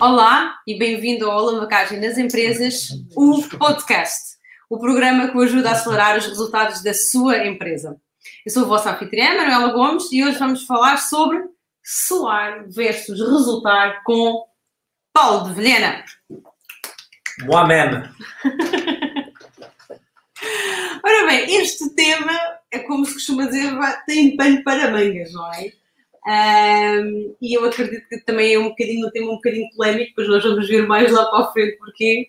Olá e bem-vindo ao Alavancagem nas Empresas, o podcast, o programa que o ajuda a acelerar os resultados da sua empresa. Eu sou a vossa anfitriã, Manuela Gomes, e hoje vamos falar sobre soar versus resultar com Paulo de Vilhena. Moamen. Ora bem, este tema é como se costuma dizer, tem pano para mangas, não é? E eu acredito que também é um bocadinho um tema um bocadinho polémico, depois nós vamos ver mais lá para a frente porquê.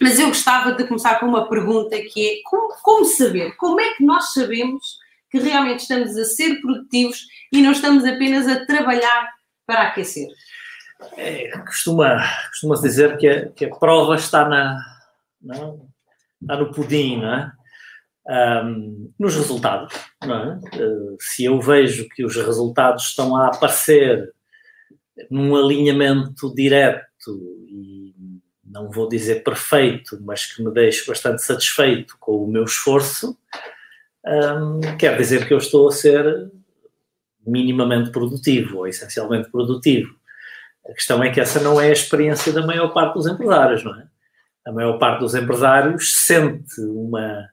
Mas eu gostava de começar com uma pergunta que é como, como saber? Como é que nós sabemos que realmente estamos a ser produtivos e não estamos apenas a trabalhar para aquecer? É, costuma, costuma dizer que a, que a prova está, na, não, está no pudim, não é? Um, nos resultados. É? Uh, se eu vejo que os resultados estão a aparecer num alinhamento direto e não vou dizer perfeito, mas que me deixe bastante satisfeito com o meu esforço, um, quer dizer que eu estou a ser minimamente produtivo ou essencialmente produtivo. A questão é que essa não é a experiência da maior parte dos empresários, não é? A maior parte dos empresários sente uma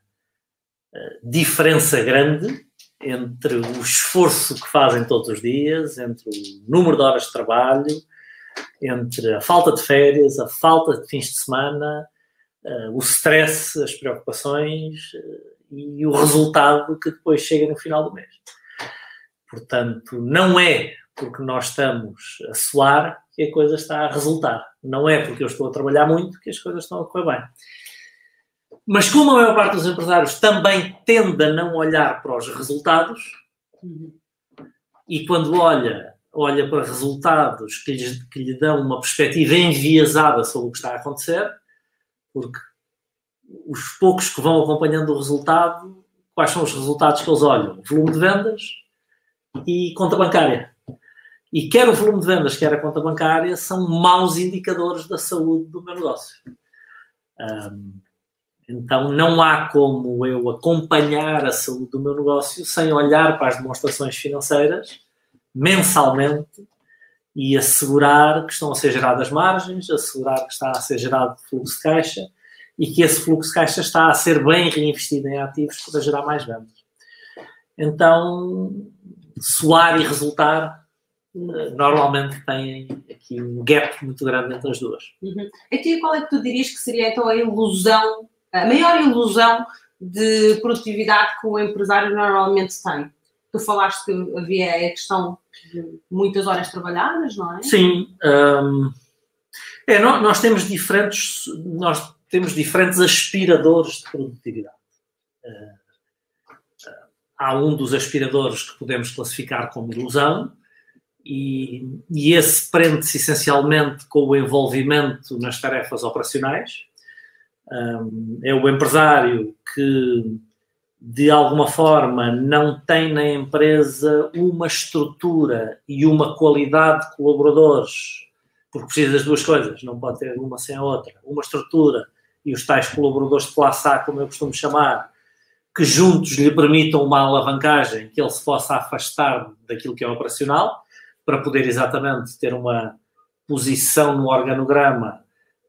diferença grande entre o esforço que fazem todos os dias, entre o número de horas de trabalho, entre a falta de férias, a falta de fins de semana, uh, o stress, as preocupações uh, e o resultado que depois chega no final do mês. Portanto, não é porque nós estamos a suar que a coisa está a resultar. Não é porque eu estou a trabalhar muito que as coisas estão a correr bem. Mas como a maior parte dos empresários também tende a não olhar para os resultados, e quando olha, olha para resultados que, lhes, que lhe dão uma perspectiva enviesada sobre o que está a acontecer, porque os poucos que vão acompanhando o resultado, quais são os resultados que eles olham? Volume de vendas e conta bancária. E quer o volume de vendas, quer a conta bancária, são maus indicadores da saúde do meu negócio. Um, então não há como eu acompanhar a saúde do meu negócio sem olhar para as demonstrações financeiras mensalmente e assegurar que estão a ser geradas margens, assegurar que está a ser gerado fluxo de caixa e que esse fluxo de caixa está a ser bem reinvestido em ativos para gerar mais vendas. Então, soar e resultar eh, normalmente têm aqui um gap muito grande entre as duas. Uhum. Então, qual é que tu dirias que seria então a ilusão a maior ilusão de produtividade que o empresário normalmente tem. Tu falaste que havia a questão de muitas horas trabalhadas, não é? Sim. Um, é, nós temos diferentes, nós temos diferentes aspiradores de produtividade. Uh, há um dos aspiradores que podemos classificar como ilusão, e, e esse prende-se essencialmente com o envolvimento nas tarefas operacionais, um, é o empresário que, de alguma forma, não tem na empresa uma estrutura e uma qualidade de colaboradores, porque precisa das duas coisas, não pode ter uma sem a outra. Uma estrutura e os tais colaboradores de classe A, como eu costumo chamar, que juntos lhe permitam uma alavancagem, que ele se possa afastar daquilo que é operacional, para poder exatamente ter uma posição no organograma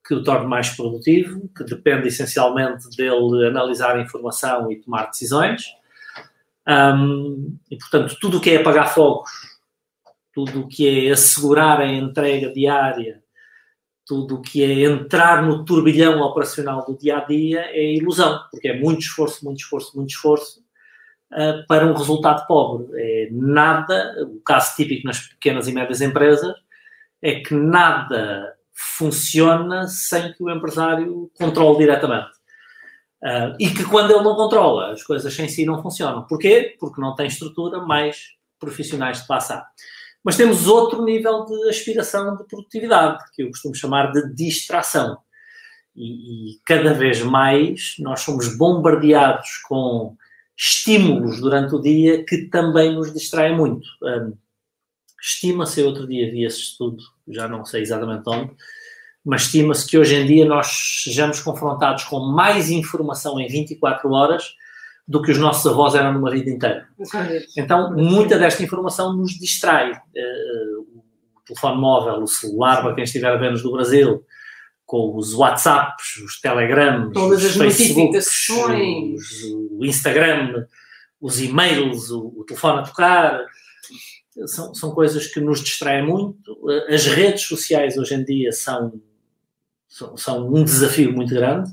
que o torne mais produtivo, que depende essencialmente dele analisar a informação e tomar decisões. Um, e, portanto, tudo o que é apagar fogos, tudo o que é assegurar a entrega diária, tudo o que é entrar no turbilhão operacional do dia a dia é ilusão, porque é muito esforço, muito esforço, muito esforço uh, para um resultado pobre. É nada, o caso típico nas pequenas e médias empresas é que nada funciona sem que o empresário controle diretamente. Uh, e que quando ele não controla, as coisas em si não funcionam. Porquê? Porque não tem estrutura mais profissionais de passar. Mas temos outro nível de aspiração de produtividade, que eu costumo chamar de distração. E, e cada vez mais nós somos bombardeados com estímulos durante o dia que também nos distraem muito. Um, Estima-se, outro dia vi esse estudo, já não sei exatamente onde, mas estima-se que hoje em dia nós sejamos confrontados com mais informação em 24 horas do que os nossos avós eram numa vida inteira. Então, muita desta informação nos distrai. Uh, o telefone móvel, o celular, para quem estiver a ver-nos do Brasil, com os WhatsApps, os Telegrams, Todas os as notificações. os- o Instagram, os e-mails, o, o telefone a tocar, são, são coisas que nos distraem muito. As redes sociais hoje em dia são, são, são um desafio muito grande,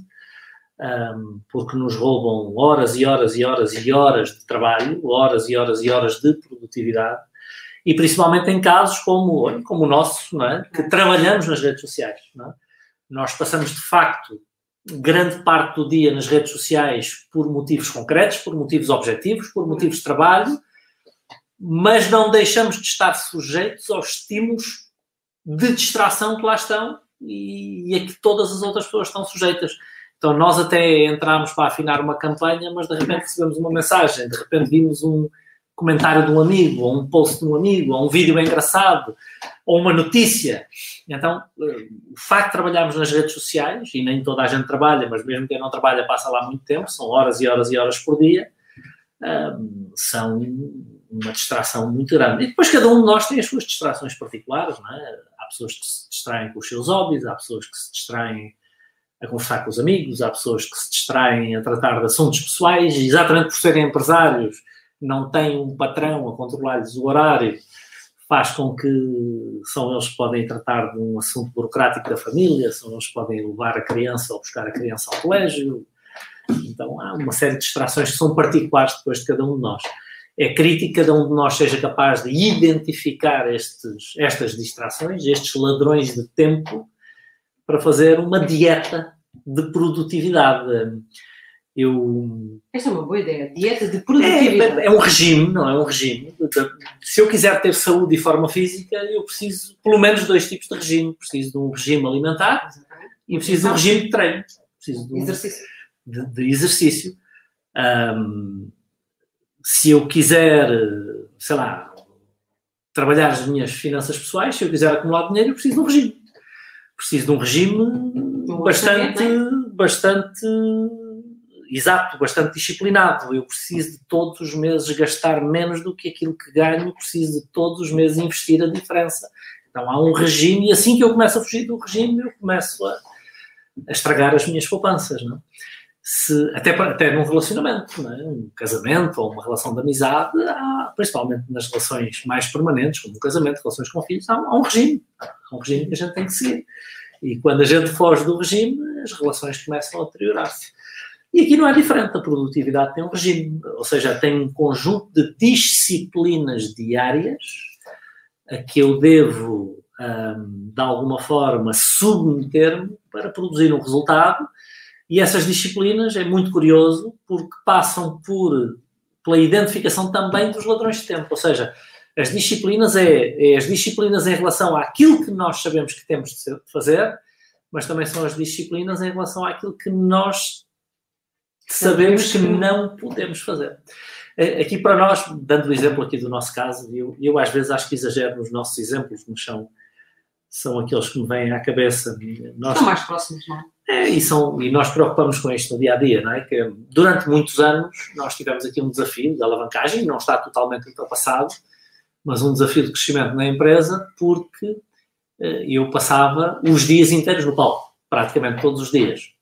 um, porque nos roubam horas e horas e horas e horas de trabalho, horas e horas e horas de produtividade, e principalmente em casos como, como o nosso, é? que trabalhamos nas redes sociais. É? Nós passamos, de facto, grande parte do dia nas redes sociais por motivos concretos, por motivos objetivos, por motivos de trabalho, mas não deixamos de estar sujeitos aos estímulos de distração que lá estão e, e a que todas as outras pessoas estão sujeitas. Então, nós até entramos para afinar uma campanha, mas de repente recebemos uma mensagem, de repente vimos um comentário de um amigo, ou um post de um amigo, ou um vídeo engraçado, ou uma notícia. Então, o facto de trabalharmos nas redes sociais, e nem toda a gente trabalha, mas mesmo quem não trabalha passa lá muito tempo, são horas e horas e horas por dia, um, são uma distração muito grande. E depois cada um de nós tem as suas distrações particulares, não é? Há pessoas que se distraem com os seus hobbies, há pessoas que se distraem a conversar com os amigos, há pessoas que se distraem a tratar de assuntos pessoais, e exatamente por serem empresários, não têm um patrão a controlar-lhes o horário, faz com que são eles que podem tratar de um assunto burocrático da família, são eles que podem levar a criança ou buscar a criança ao colégio. Então há uma série de distrações que são particulares depois de cada um de nós. É crítico que cada um de nós seja capaz de identificar estes, estas distrações, estes ladrões de tempo, para fazer uma dieta de produtividade. Eu Esta é uma boa ideia. Dieta de produtividade. é, é um regime, não é um regime. Se eu quiser ter saúde e forma física, eu preciso pelo menos de dois tipos de regime. Preciso de um regime alimentar e preciso de um regime de treino. Preciso de, um- Exercício. de- de exercício. Ahm, se eu quiser, sei lá, trabalhar as minhas finanças pessoais, se eu quiser acumular dinheiro, eu preciso de um regime. Preciso de um regime bastante, orçamento, bastante exato, bastante disciplinado. Eu preciso de todos os meses gastar menos do que aquilo que ganho, preciso de todos os meses investir a diferença. Então há um regime, e assim que eu começo a fugir do regime, eu começo a, a estragar as minhas poupanças. Não? Se, até, até num relacionamento, é? um casamento ou uma relação de amizade, há, principalmente nas relações mais permanentes, como um casamento, relações com filhos, há, um- há um regime. Há um regime que a gente tem que seguir. E quando a gente foge do regime, as relações começam a deteriorar-se. E aqui não é diferente, a produtividade tem um regime, ou seja, tem um conjunto de disciplinas diárias a que eu devo, hum, de alguma forma, submeter-me para produzir um resultado. E essas disciplinas é muito curioso porque passam por pela identificação também dos ladrões de tempo, ou seja, as disciplinas é, é as disciplinas em relação àquilo que nós sabemos que temos de fazer, mas também são as disciplinas em relação àquilo que nós sabemos que não podemos fazer. Eh, Aqui para nós, dando o exemplo aqui do nosso caso, eu, eu às vezes acho que exagero nos nossos exemplos, mas são, são aqueles que me vêm à cabeça. Nós, Estão mais próximos, não é? e, são, e nós preocupamos com isto no dia a dia, não é? Que durante muitos anos nós tivemos aqui um desafio de alavancagem, não está totalmente ultrapassado, mas um desafio de crescimento na empresa, porque eh, eu passava os dias inteiros no palco, praticamente todos os dias.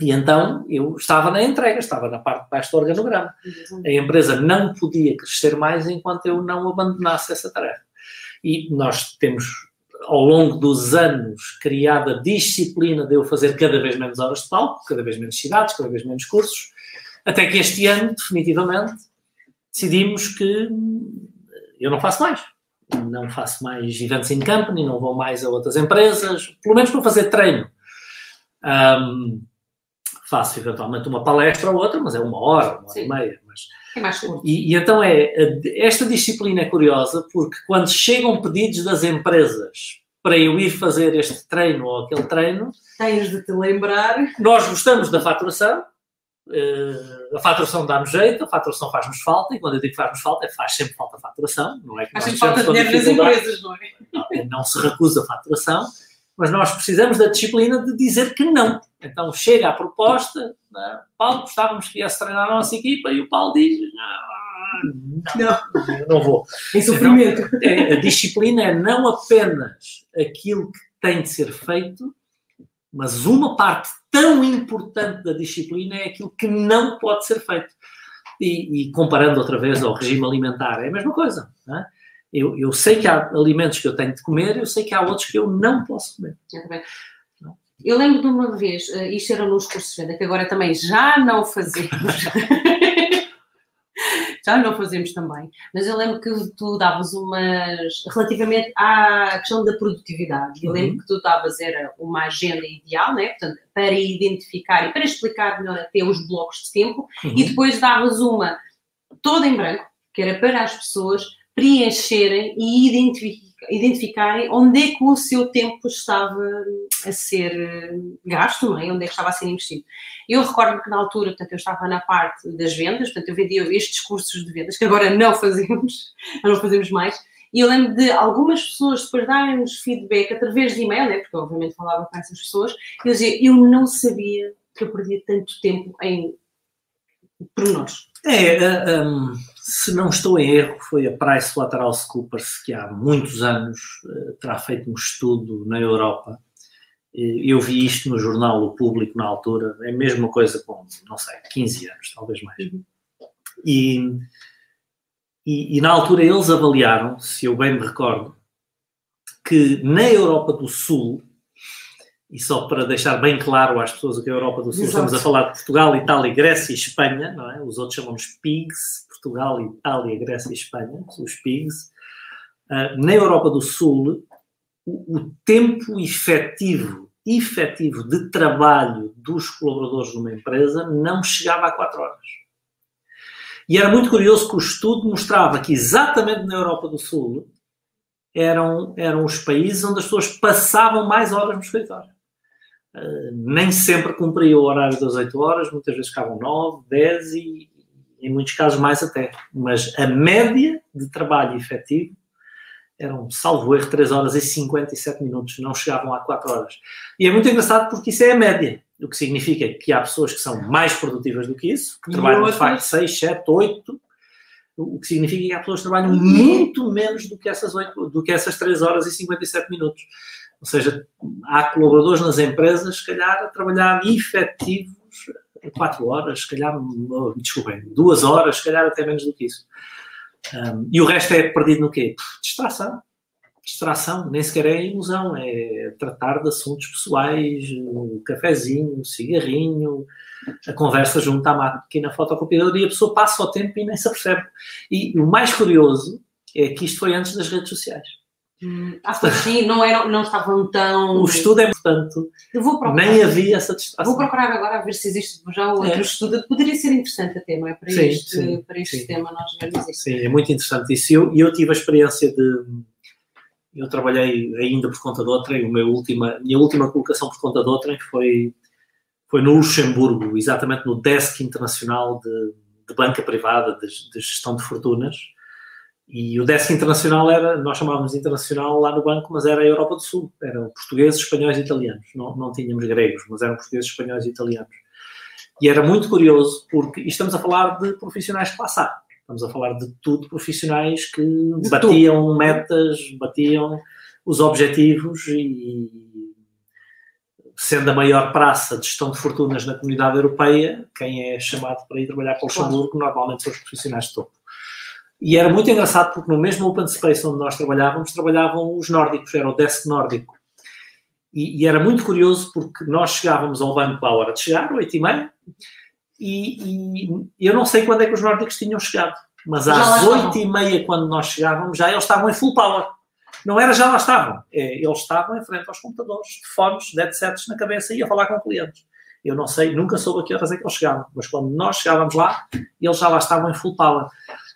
E então eu estava na entrega, estava na parte de baixo do organograma. A empresa não podia crescer mais enquanto eu não abandonasse essa tarefa. E nós temos, ao longo dos anos, criado a disciplina de eu fazer cada vez menos horas de palco, cada vez menos cidades, cada vez menos cursos, até que este ano, definitivamente, decidimos que hum, eu não faço mais. Não faço mais events in company, não vou mais a outras empresas, pelo menos para fazer treino. Hum, faço eventualmente uma palestra ou outra, mas é uma hora, uma hora Sim. e meia. Mas É mais curto. e, e então é, esta disciplina é curiosa porque quando chegam pedidos das empresas para eu ir fazer este treino ou aquele treino, Tens de te lembrar. nós gostamos da faturação, eh, a faturação dá-nos jeito, a faturação faz-nos falta, e quando eu digo faz-nos falta, é faz sempre falta a faturação, não é que Faz nós falta dinheiro nas empresas, não é? Não, não se recusa a faturação, mas nós precisamos da disciplina de dizer que não. Então chega a proposta, né? Paulo, gostávamos que viesse treinar a nossa equipa e o Paulo diz, não, não, não vou. Em sofrimento. É, a disciplina é não apenas aquilo que tem de ser feito, mas uma parte tão importante da disciplina é aquilo que não pode ser feito. E, e comparando outra vez ao regime alimentar, é a mesma coisa. É? Eu, eu, sei que há alimentos que eu tenho de comer, eu sei que há outros que eu não posso comer. Eu lembro de uma vez, uh, isto era nos cursos de venda, que agora também já não fazemos. já não fazemos também. Mas eu lembro que tu davas umas. relativamente à questão da produtividade. Eu lembro uhum. que tu davas era uma agenda ideal, né? Portanto, para identificar e para explicar melhor até os blocos de tempo, uhum. e depois davas uma toda em branco, que era para as pessoas preencherem e identificarem identificarem onde é que o seu tempo estava a ser eh, gasto, não é? onde é que estava a ser investido. Eu recordo que na altura, portanto, eu estava na parte das vendas, portanto, eu vendia estes cursos de vendas, que agora não fazemos, não fazemos mais, e eu lembro de algumas pessoas depois darem-nos feedback através de e-mail, né? porque eu obviamente falava com essas pessoas, e eu dizia, eu não sabia que eu perdia tanto tempo em pormenores. É, uh, um se não estou em erro, foi a PricewaterhouseCoopers que há muitos anos uh, terá feito um estudo na Europa. Eu vi isto no jornal O Público na altura, é a mesma coisa com, não sei, 15 anos, talvez mais. Uhum. E, e, e na altura eles avaliaram, se eu bem me recordo, que na Europa do Sul, e só para deixar bem claro às pessoas o que é a Europa do Sul, Exato. estamos a falar de Portugal, Itália, Grécia e Espanha, não é? Os outros chamamos PIGS, Portugal, Itália, Grécia e Espanha, os PIGs, uh, na Europa do Sul, o, o, tempo efetivo, efetivo de trabalho dos colaboradores numa empresa não chegava a 4 horas. E era muito curioso que o estudo mostrava que exatamente na Europa do Sul eram, eram os países onde as pessoas passavam mais horas no escritório. Uh, nem sempre cumpriam o horário das 8 horas, muitas vezes ficavam 9, 10 e, em muitos casos mais até. Mas a média de trabalho efetivo eram, salvo erro, 3 horas e 57 minutos, não chegavam a 4 horas. E é muito engraçado porque isso é a média, o que significa que há pessoas que são mais produtivas do que isso, que e trabalham de facto 6, 7, 8, o que significa que há pessoas que trabalham muito menos do que essas, 8, do que essas 3 horas e 57 minutos. Ou seja, há colaboradores nas empresas, se calhar, a trabalhar efetivos 4 horas, se calhar, desculpem, 2 horas, se calhar até menos do que isso. Um, e o resto é perdido no quê? Distração. Distração, nem sequer é ilusão, é tratar de assuntos pessoais, um cafezinho, um cigarrinho, a conversa junto à máquina fotocopiadora e a pessoa passa o tempo e nem se apercebe. E o mais curioso é que isto foi antes das redes sociais. Hum, ah, sim, não, eram, não estavam tão. O estudo é, portanto, nem havia essa distração. Vou procurar agora a ver se existe já outro é. estudo. Poderia ser interessante até, não é? Para sim, este, sim, para este sim. tema nós vermos isso. Sim, é muito interessante isso. E eu, eu tive a experiência de. Eu trabalhei ainda por conta de outrem, a minha última, minha última colocação por conta de outrem foi, foi no Luxemburgo, exatamente no Desk Internacional de, de Banca Privada, de, de Gestão de Fortunas e o décimo internacional era, nós chamávamos internacional lá no banco, mas era a Europa do Sul. Eram portugueses, espanhóis e italianos. Não, não tínhamos gregos, mas eram portugueses, espanhóis e italianos. E era muito curioso, porque estamos a falar de profissionais de A. Estamos a falar de tudo profissionais que de batiam tudo. metas, batiam os objetivos e, sendo a maior praça de gestão de fortunas na comunidade europeia, quem é chamado para ir trabalhar para o Luxemburgo normalmente são os profissionais de topo. E era muito engraçado porque no mesmo Open Space onde nós trabalhávamos, trabalhavam os nórdicos, era o desk nórdico. E, e era muito curioso porque nós chegávamos ao banco à hora de chegar, 8 e meia, e, eu não sei quando é que os nórdicos tinham chegado, mas às 8 e meia, quando nós chegávamos, já eles estavam em full power. Não era já lá estavam, é, eles estavam em frente aos computadores, de fones, headsets na cabeça e a falar com clientes. Eu não sei, nunca soube a que horas é que eles chegavam, mas quando nós chegávamos lá, eles já lá estavam em full power.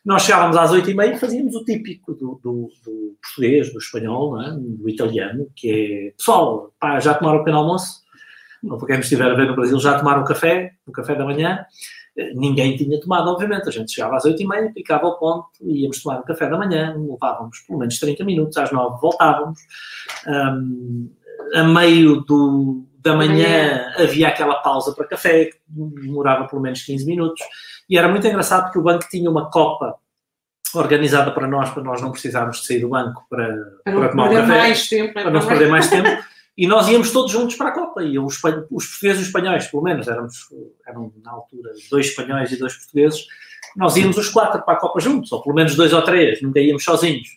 Nós chegávamos às oito e meia e fazíamos o típico do, do, do português, do espanhol, é? do italiano, que é, pessoal, pá, já tomaram o pequeno almoço? Ou para quem me estiver a ver no Brasil, já tomaram o café, o café da manhã? Ninguém tinha tomado, obviamente. A gente chegava às oito e meia, picava o ponto, íamos tomar o café da manhã, levávamos pelo menos 30 minutos, às nove voltávamos. Um, a meio do, da manhã havia aquela pausa para café, que demorava pelo menos 15 minutos. E era muito engraçado porque o banco tinha uma copa organizada para nós, para nós não precisarmos de sair do banco para, Para não para tomar um café, mais tempo. para não se perder mais tempo. E nós íamos todos juntos para a Copa. Iam os, os portugueses e os espanhóis, pelo menos, éramos, eram na altura dois espanhóis e dois portugueses. Nós íamos os quatro para a Copa juntos, ou pelo menos dois ou três, nunca íamos sozinhos.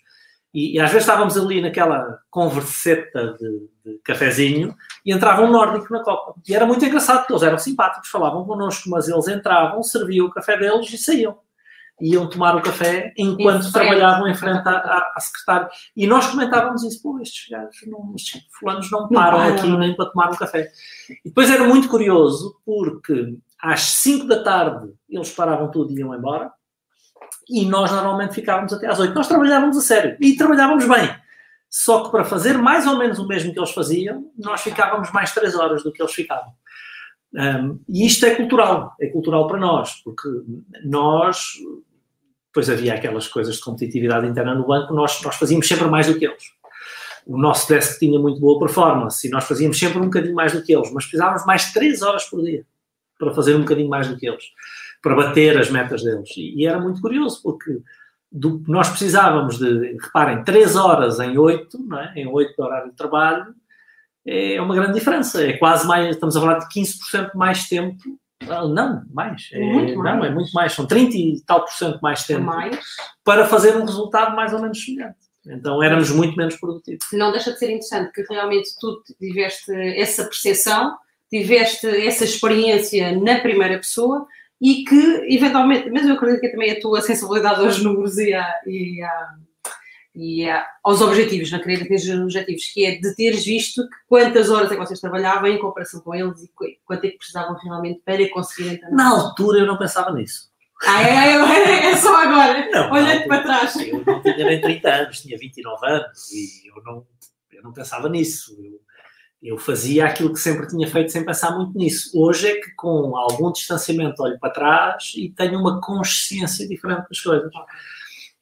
E, e às vezes estávamos ali naquela converseta de, de cafezinho e entrava um nórdico na Copa. E era muito engraçado, porque eles eram simpáticos, falavam connosco, mas eles entravam, serviam o café deles e saíam. Iam tomar o café enquanto frente. trabalhavam em frente à, à, à secretária. E nós comentávamos isso, pô, estes gajos, não, estes fulanos não param param. aqui nem para tomar um café. E depois era muito curioso, porque às 5 da tarde eles paravam tudo e iam embora, e nós normalmente ficávamos até às 8. Nós trabalhávamos a sério, e trabalhávamos bem. Só que para fazer mais ou menos o mesmo que eles faziam, nós ficávamos mais 3 horas do que eles ficavam. Um, e isto é cultural, é cultural para nós, porque nós, depois havia aquelas coisas de competitividade interna no banco, nós, nós fazíamos sempre mais do que eles. O nosso desk tinha muito boa performance e nós fazíamos sempre um bocadinho mais do que eles, mas precisávamos mais 3 horas por dia para fazer um bocadinho mais do que eles, para bater as metas deles. E, era muito curioso, porque do, nós precisávamos de, reparem, 3 horas em 8, não é? em 8 de horário de trabalho, é uma grande diferença. É quase mais, estamos a falar de 15% mais tempo. Ah, Não, mais. É, Muito mais. Não, é muito mais. São 30 e tal por cento mais tempo Mais. para fazer um resultado mais ou menos semelhante. Então éramos muito menos produtivos. não deixa de ser interessante que realmente tu tiveste essa percepção, tiveste essa experiência na primeira pessoa e que, eventualmente, mas eu acredito que também a tua sensibilidade aos números e, a, e, a, e a, aos objetivos, na querer atingir os objetivos, que é de teres visto quantas horas é que vocês trabalhavam em comparação com eles e qu- quanto é que precisavam realmente para conseguirem entrar. Na altura eu não pensava nisso. Ah, é, é, é só agora, Não, olhando para trás. Eu não tinha nem 30 anos, tinha 29 anos e eu não, eu não pensava nisso. Eu, eu fazia aquilo que sempre tinha feito sem pensar muito nisso. Hoje é que com algum distanciamento olho para trás e tenho uma consciência diferente das coisas.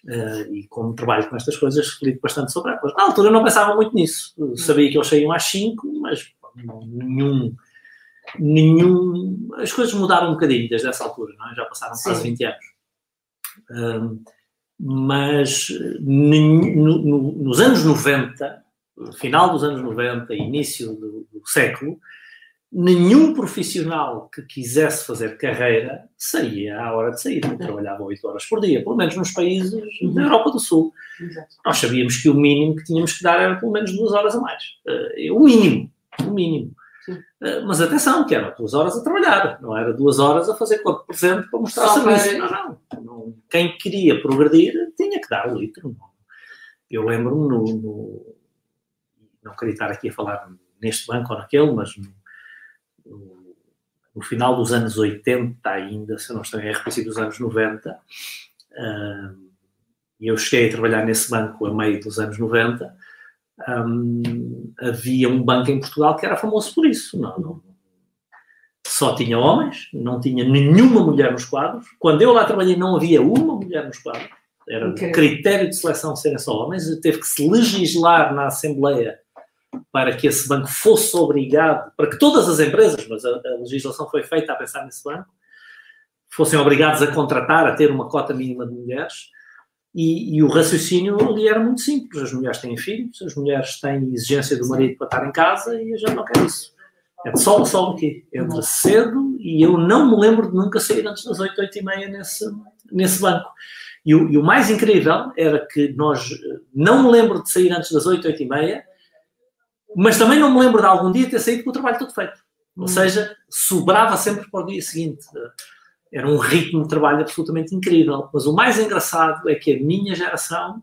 Eh, e como trabalho com estas coisas, reflito bastante sobre elas. Na altura eu não pensava muito nisso. Eu sabia que eles saíam às 5, mas não- nenhum, nenhum. As coisas mudaram um bocadinho desde essa altura, não é? já passaram quase Sim. 20 anos. Ahm, mas eh, no- no- nos anos 90, final dos anos 90 e início do, do século, nenhum profissional que quisesse fazer carreira saía à hora de sair. Trabalhava 8 horas por dia, pelo menos nos países da Europa do Sul. Exato. Nós sabíamos que o mínimo que tínhamos que dar era pelo menos duas horas a mais. Eh, o mínimo. O mínimo. Eh, mas atenção, que eram duas horas a trabalhar, não era duas horas a fazer corpo presente para mostrar Só serviço. Não, não, não. Quem queria progredir tinha que dar o litro. Eu lembro-me no, no- Não queria estar aqui a falar neste banco ou naquele, mas no, no- no final dos anos 80 ainda, se não estou em erro, princípio dos anos 90, ah, e eu cheguei a trabalhar nesse banco a meio dos anos 90, hum, havia um banco em Portugal que era famoso por isso. Não, não- só tinha homens, não tinha nenhuma mulher nos quadros. Quando eu lá trabalhei, não havia uma mulher nos quadros. Era Incrível. critério de seleção serem só homens. Teve que se legislar na Assembleia para que esse banco fosse obrigado, para que todas as empresas, mas a, a legislação foi feita a pensar nesse banco, fossem obrigados a contratar, a ter uma cota mínima de mulheres. E, e o raciocínio ali era muito simples. As mulheres têm filhos, as mulheres têm exigência do marido para estar em casa e a gente não quer isso. É de sol a sol aqui. Entra cedo e eu não me lembro de nunca sair antes das 8, 8 e meia nesse, nesse banco. E o, e o mais incrível era que nós, eh, não me lembro de sair antes das 8, 8 e meia, mas também não me lembro de algum dia ter saído com o trabalho todo feito. Ou Hum. seja, sobrava sempre para o dia seguinte. Era um ritmo de trabalho absolutamente incrível. Mas o mais engraçado é que a minha geração,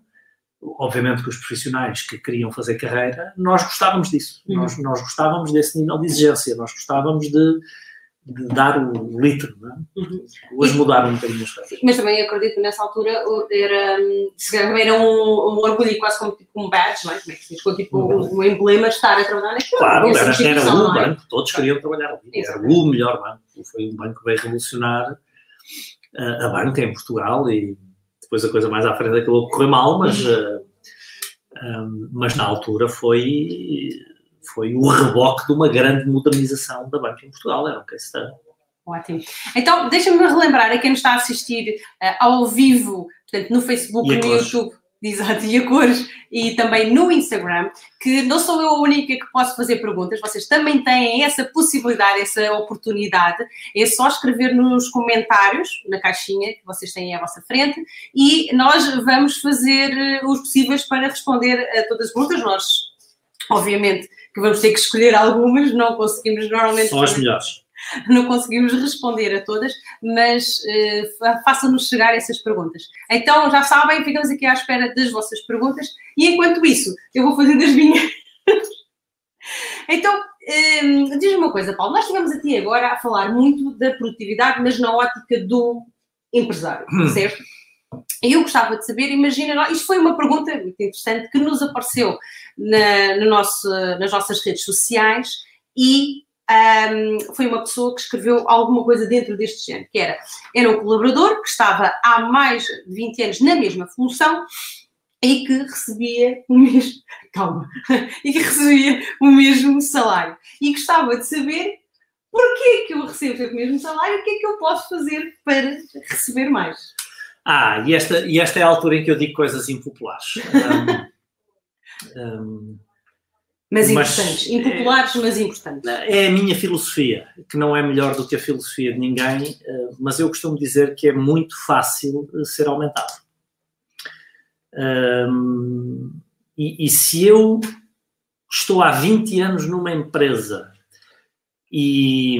obviamente que os profissionais que queriam fazer carreira, nós gostávamos disso. Uhum. Nós, nós gostávamos desse nível de exigência. Nós gostávamos de, de dar o litro. Não é? Uhum. Hoje mudaram um bocadinho as coisas. Mas também acredito que nessa altura era, hum, era um, um orgulho quase como tipo um badge, não é? Como é que se diz? Com, tipo um, um emblema de estar a trabalhar naquilo. Claro, era, era o é? banco, todos queriam trabalhar ali. Era o melhor banco. Foi um banco que veio revolucionar a, a banca em Portugal e depois a coisa mais à frente acabou por correr mal, mas, eh, um, mas na altura foi, foi o reboque de uma grande modernização da banca em Portugal. Era um case study. Ótimo. Então, deixa-me relembrar a quem nos está a assistir uh, ao vivo, portanto, no Facebook, no YouTube, Exato, e a cores, e também no Instagram, que não sou eu a única que posso fazer perguntas, vocês também têm essa possibilidade, essa oportunidade, é só escrever nos comentários, na caixinha que vocês têm à vossa frente, e nós vamos fazer eh, os possíveis para responder a todas as perguntas. Nós, obviamente, que vamos ter que escolher algumas, não conseguimos normalmente. São as melhores não conseguimos responder a todas, mas uh, façam-nos chegar essas perguntas. Então, já sabem, ficamos aqui à espera das vossas perguntas e enquanto isso, eu vou fazer das minhas. então, um, eh, diz-me uma coisa, Paulo, nós estivemos aqui agora a falar muito da produtividade, mas na ótica do empresário, hum. certo? Eu gostava de saber, imagina, isto foi uma pergunta muito interessante que nos apareceu na, no nosso, nas nossas redes sociais e um, foi uma pessoa que escreveu alguma coisa dentro deste género, que era, era um colaborador que estava há mais de 20 anos na mesma função e que recebia o mesmo, calma, e que recebia o mesmo salário. E gostava de saber porquê que eu recebo o mesmo salário e o que é que eu posso fazer para receber mais. Ah, e esta, e esta é a altura em que eu digo coisas impopulares. Um, um, mas importantes, mas, impopulares, mas importantes. É a minha filosofia, que não é melhor do que a filosofia de ninguém, eh, mas eu costumo dizer que é muito fácil eh, ser aumentado. Um, e, e, se eu estou há 20 anos numa empresa e,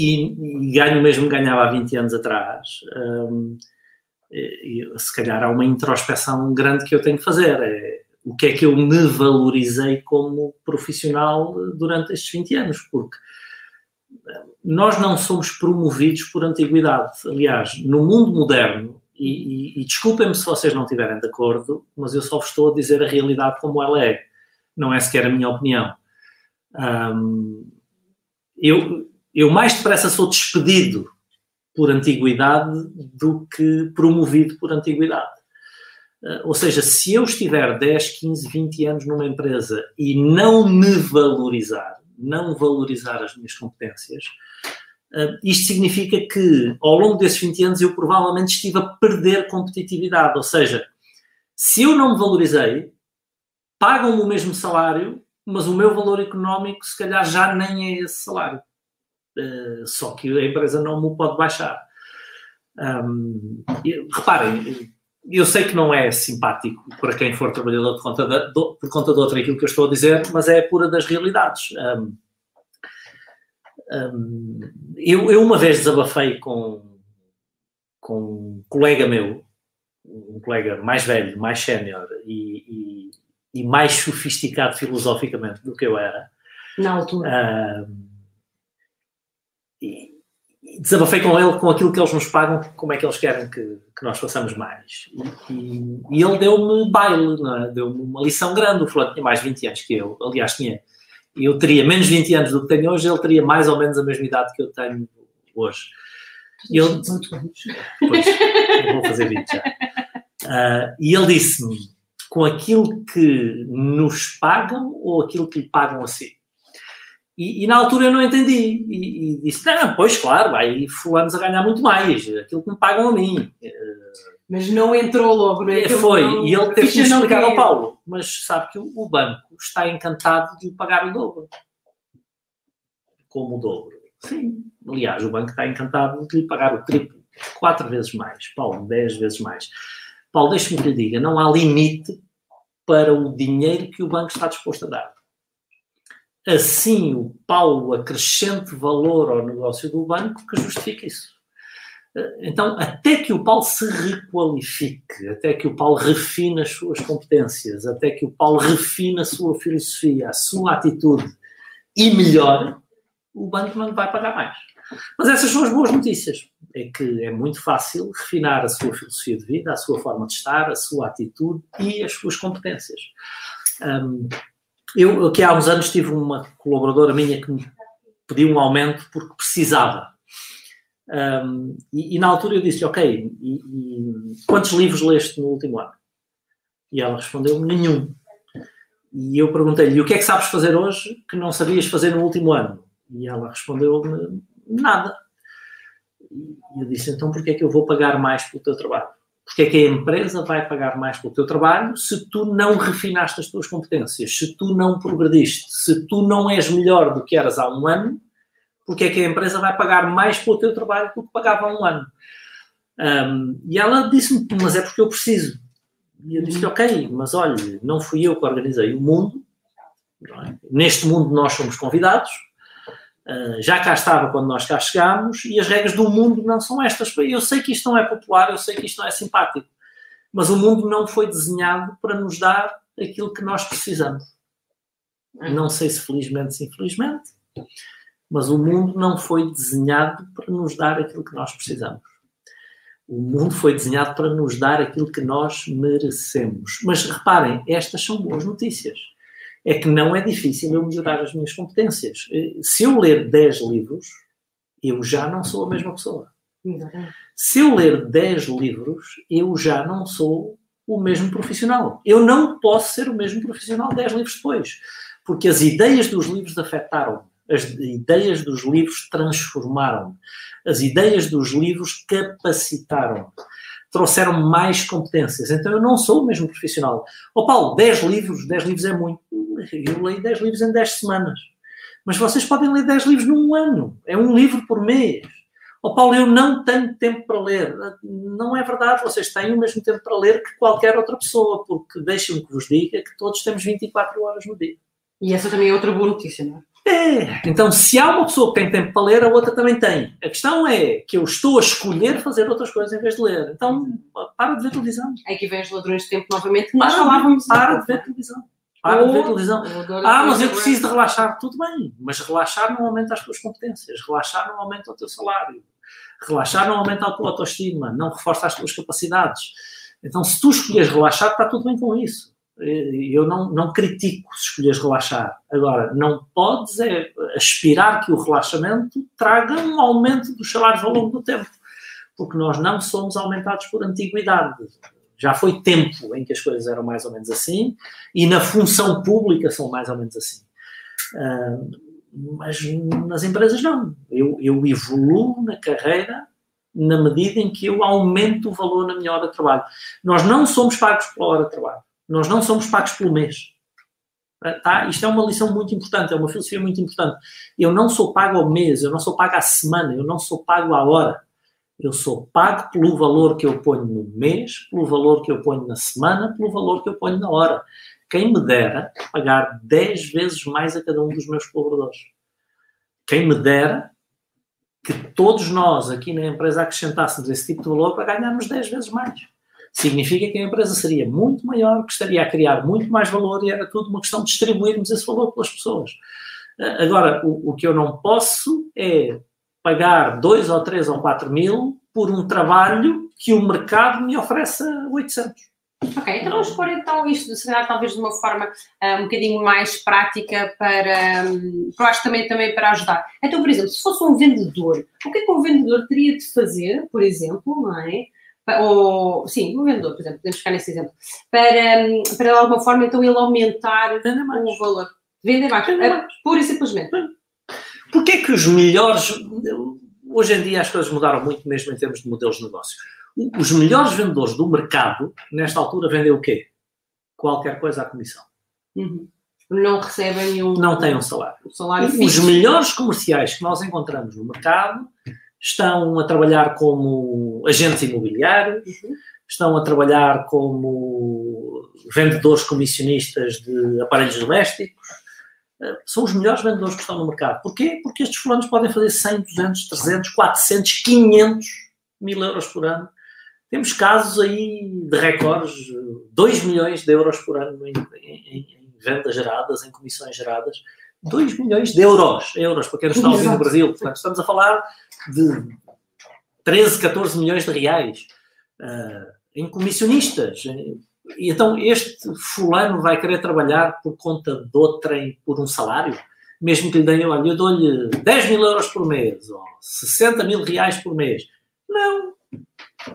e, e ganho mesmo que ganhava há 20 anos atrás, um, e, se calhar há uma introspeção grande que eu tenho que fazer. É, o que é que eu me valorizei como profissional durante estes 20 anos, porque nós não somos promovidos por antiguidade. Aliás, no mundo moderno, e, e, e desculpem-me se vocês não estiverem de acordo, mas eu só vos estou a dizer a realidade como ela é, não é sequer a minha opinião. Um, eu, eu mais depressa sou despedido por antiguidade do que promovido por antiguidade. Eh, ou seja, se eu estiver 10, 15, 20 anos numa empresa e não me valorizar, não valorizar as minhas competências, eh, isto significa que ao longo desses 20 anos eu provavelmente estive a perder competitividade. Ou seja, se eu não me valorizei, pagam-me o mesmo salário, mas o meu valor económico se calhar já nem é esse salário. Eh, só que a empresa não me pode baixar. Um, reparem, eu sei que não é simpático para quem for trabalhador de conta de, do, por conta de outra aquilo que eu estou a dizer, mas é pura das realidades. Um, um, eu, eu, uma vez desabafei com, com um colega meu, um colega mais velho, mais sénior e, e, e, mais sofisticado filosoficamente do que eu era. Na altura. Um, e, desabafei com ele com aquilo que eles nos pagam, como é que eles querem que, que nós façamos mais. E, e, e ele deu-me baile, é? deu-me uma lição grande. O fulano tinha mais de 20 anos que eu, aliás, tinha. Eu teria menos 20 anos do que tenho hoje, ele teria mais ou menos a mesma idade que eu tenho hoje. E ele, 18 anos. Pois, vou fazer 20 já. Uh, e ele disse-me, com aquilo que nos pagam ou aquilo que lhe pagam a si? E, e, na altura eu não entendi. E, e, disse: Não, pois claro, aí fulanos a ganhar muito mais, aquilo que me pagam a mim. Mas não entrou logo, não é? Foi, não, e ele teve que explicar ao Paulo. Mas sabe que o, o banco está encantado de lhe pagar o dobro. Como o dobro? Sim. Aliás, o banco está encantado de lhe pagar o triplo, quatro vezes mais. Paulo, dez vezes mais. Paulo, deixe-me que lhe diga: não há limite para o dinheiro que o banco está disposto a dar assim o Paulo acrescente valor ao negócio do banco que justifica isso. Então, até que o Paulo se requalifique, até que o Paulo refine as suas competências, até que o Paulo refine a sua filosofia, a sua atitude e melhore, o banco não vai pagar mais. Mas essas são as boas notícias. É que é muito fácil refinar a sua filosofia de vida, a sua forma de estar, a sua atitude e as suas competências. Um, eu, aqui há uns anos, tive uma colaboradora minha que me pediu um aumento porque precisava. Um, e, e, na altura eu disse, ok, e, e, quantos livros leste no último ano? E ela respondeu nenhum. E eu perguntei-lhe, o que é que sabes fazer hoje que não sabias fazer no último ano? E ela respondeu-me, nada. E eu disse, então porquê é que eu vou pagar mais pelo teu trabalho? Porque é que a empresa vai pagar mais pelo teu trabalho se tu não refinaste as tuas competências, se tu não progrediste, se tu não és melhor do que eras há um ano, porque é que a empresa vai pagar mais pelo teu trabalho do que pagava há um ano? Um, e ela disse-me, mas é porque eu preciso. E eu disse ok, mas olha, não fui eu que organizei o mundo, é? neste mundo nós somos convidados, Uh, já cá estava quando nós cá chegámos e as regras do mundo não são estas. Eu sei que isto não é popular, eu sei que isto não é simpático, mas o mundo não foi desenhado para nos dar aquilo que nós precisamos. Não sei se felizmente, se infelizmente, mas o mundo não foi desenhado para nos dar aquilo que nós precisamos. O mundo foi desenhado para nos dar aquilo que nós merecemos. Mas reparem, estas são boas notícias é que não é difícil eu melhorar as minhas competências. Eh, se eu ler 10 livros, eu já não sou a mesma pessoa. Se eu ler 10 livros, eu já não sou o mesmo profissional. Eu não posso ser o mesmo profissional 10 livros depois. Porque as ideias dos livros afetaram-me. As ideias dos livros transformaram-me. As ideias dos livros capacitaram-me trouxeram mais competências. Então eu não sou o mesmo profissional. Ó oh, Paulo, 10 livros, 10 livros é muito. Eu leio 10 livros em 10 semanas. Mas vocês podem ler 10 livros num ano. É um livro por mês. Ó oh, Paulo, eu não tenho tempo para ler. Não é verdade, vocês têm o mesmo tempo para ler que qualquer outra pessoa, porque deixem-me que vos diga que todos temos 24 horas no dia. E essa também é outra boa notícia, não é? É, então se há uma pessoa que tem tempo para ler, a outra também tem. A questão é que eu estou a escolher fazer outras coisas em vez de ler. Então, para de ver televisão. Aqui vem os ladrões de tempo novamente, nós para falávamos. Para de ver televisão. Para de ver televisão. Ah, mas eu preciso de relaxar. Tudo bem, mas relaxar não aumenta as tuas competências. Relaxar não aumenta o teu salário. Relaxar não aumenta a tua autoestima. Não reforça as tuas capacidades. Então, se tu escolheres relaxar, está tudo bem com isso. Eh, eu não, não critico se escolheres relaxar. Agora, não podes é aspirar que o relaxamento traga um aumento dos salários ao longo do tempo, porque nós não somos aumentados por antiguidade. Já foi tempo em que as coisas eram mais ou menos assim, e na função pública são mais ou menos assim. Uh, mas nas empresas não. Eu, eu evoluo na carreira na medida em que eu aumento o valor na minha hora de trabalho. Nós não somos pagos pela hora de trabalho. Nós não somos pagos pelo mês. Tá? Isto é uma lição muito importante, é uma filosofia muito importante. Eu não sou pago ao mês, eu não sou pago à semana, eu não sou pago à hora. Eu sou pago pelo valor que eu ponho no mês, pelo valor que eu ponho na semana, pelo valor que eu ponho na hora. Quem me dera pagar 10 vezes mais a cada um dos meus colaboradores. Quem me dera que todos nós aqui na empresa acrescentássemos esse tipo de valor para ganharmos 10 vezes mais significa que a empresa seria muito maior, que estaria a criar muito mais valor e era tudo uma questão de distribuirmos esse valor pelas pessoas. Eh, agora, o, o que eu não posso é pagar 2 ou 3 ou 4 mil por um trabalho que o mercado me oferece a 800. Ok, então vamos pôr então isto, se calhar talvez de uma forma uh, um bocadinho mais prática para, um, eu acho também, também para ajudar. Então, por exemplo, se fosse um vendedor, o que é que um vendedor teria de fazer, por exemplo, não é? Ou sim, um vendedor, por exemplo, podemos ficar nesse exemplo, para, para de alguma forma então ele aumentar o valor. Vender mais, Vender é mais. pura e simplesmente. Porquê é que os melhores. Hoje em dia as coisas mudaram muito, mesmo em termos de modelos de negócio. Os melhores vendedores do mercado, nesta altura, vendem o quê? Qualquer coisa à comissão. Uhum. Não recebem nenhum. Não têm um salário. salário os melhores comerciais que nós encontramos no mercado estão a trabalhar como agentes imobiliários, uhum. estão a trabalhar como vendedores comissionistas de aparelhos domésticos. Eh, são os melhores vendedores que estão no mercado. Porquê? Porque estes fulanos podem fazer 100, 200, 300, 400, 500 mil euros por ano. Temos casos aí de recordes, 2 milhões de euros por ano em, em, em vendas geradas, em comissões geradas. 2 milhões de euros, euros, para quem nos está ouvir no Brasil. Portanto, estamos a falar de 13, 14 milhões de reais uh, em comissionistas. E então este fulano vai querer trabalhar por conta de outrem por um salário? Mesmo que lhe deem, olha, eu dou-lhe 10 mil euros por mês ou 60 mil reais por mês. Não.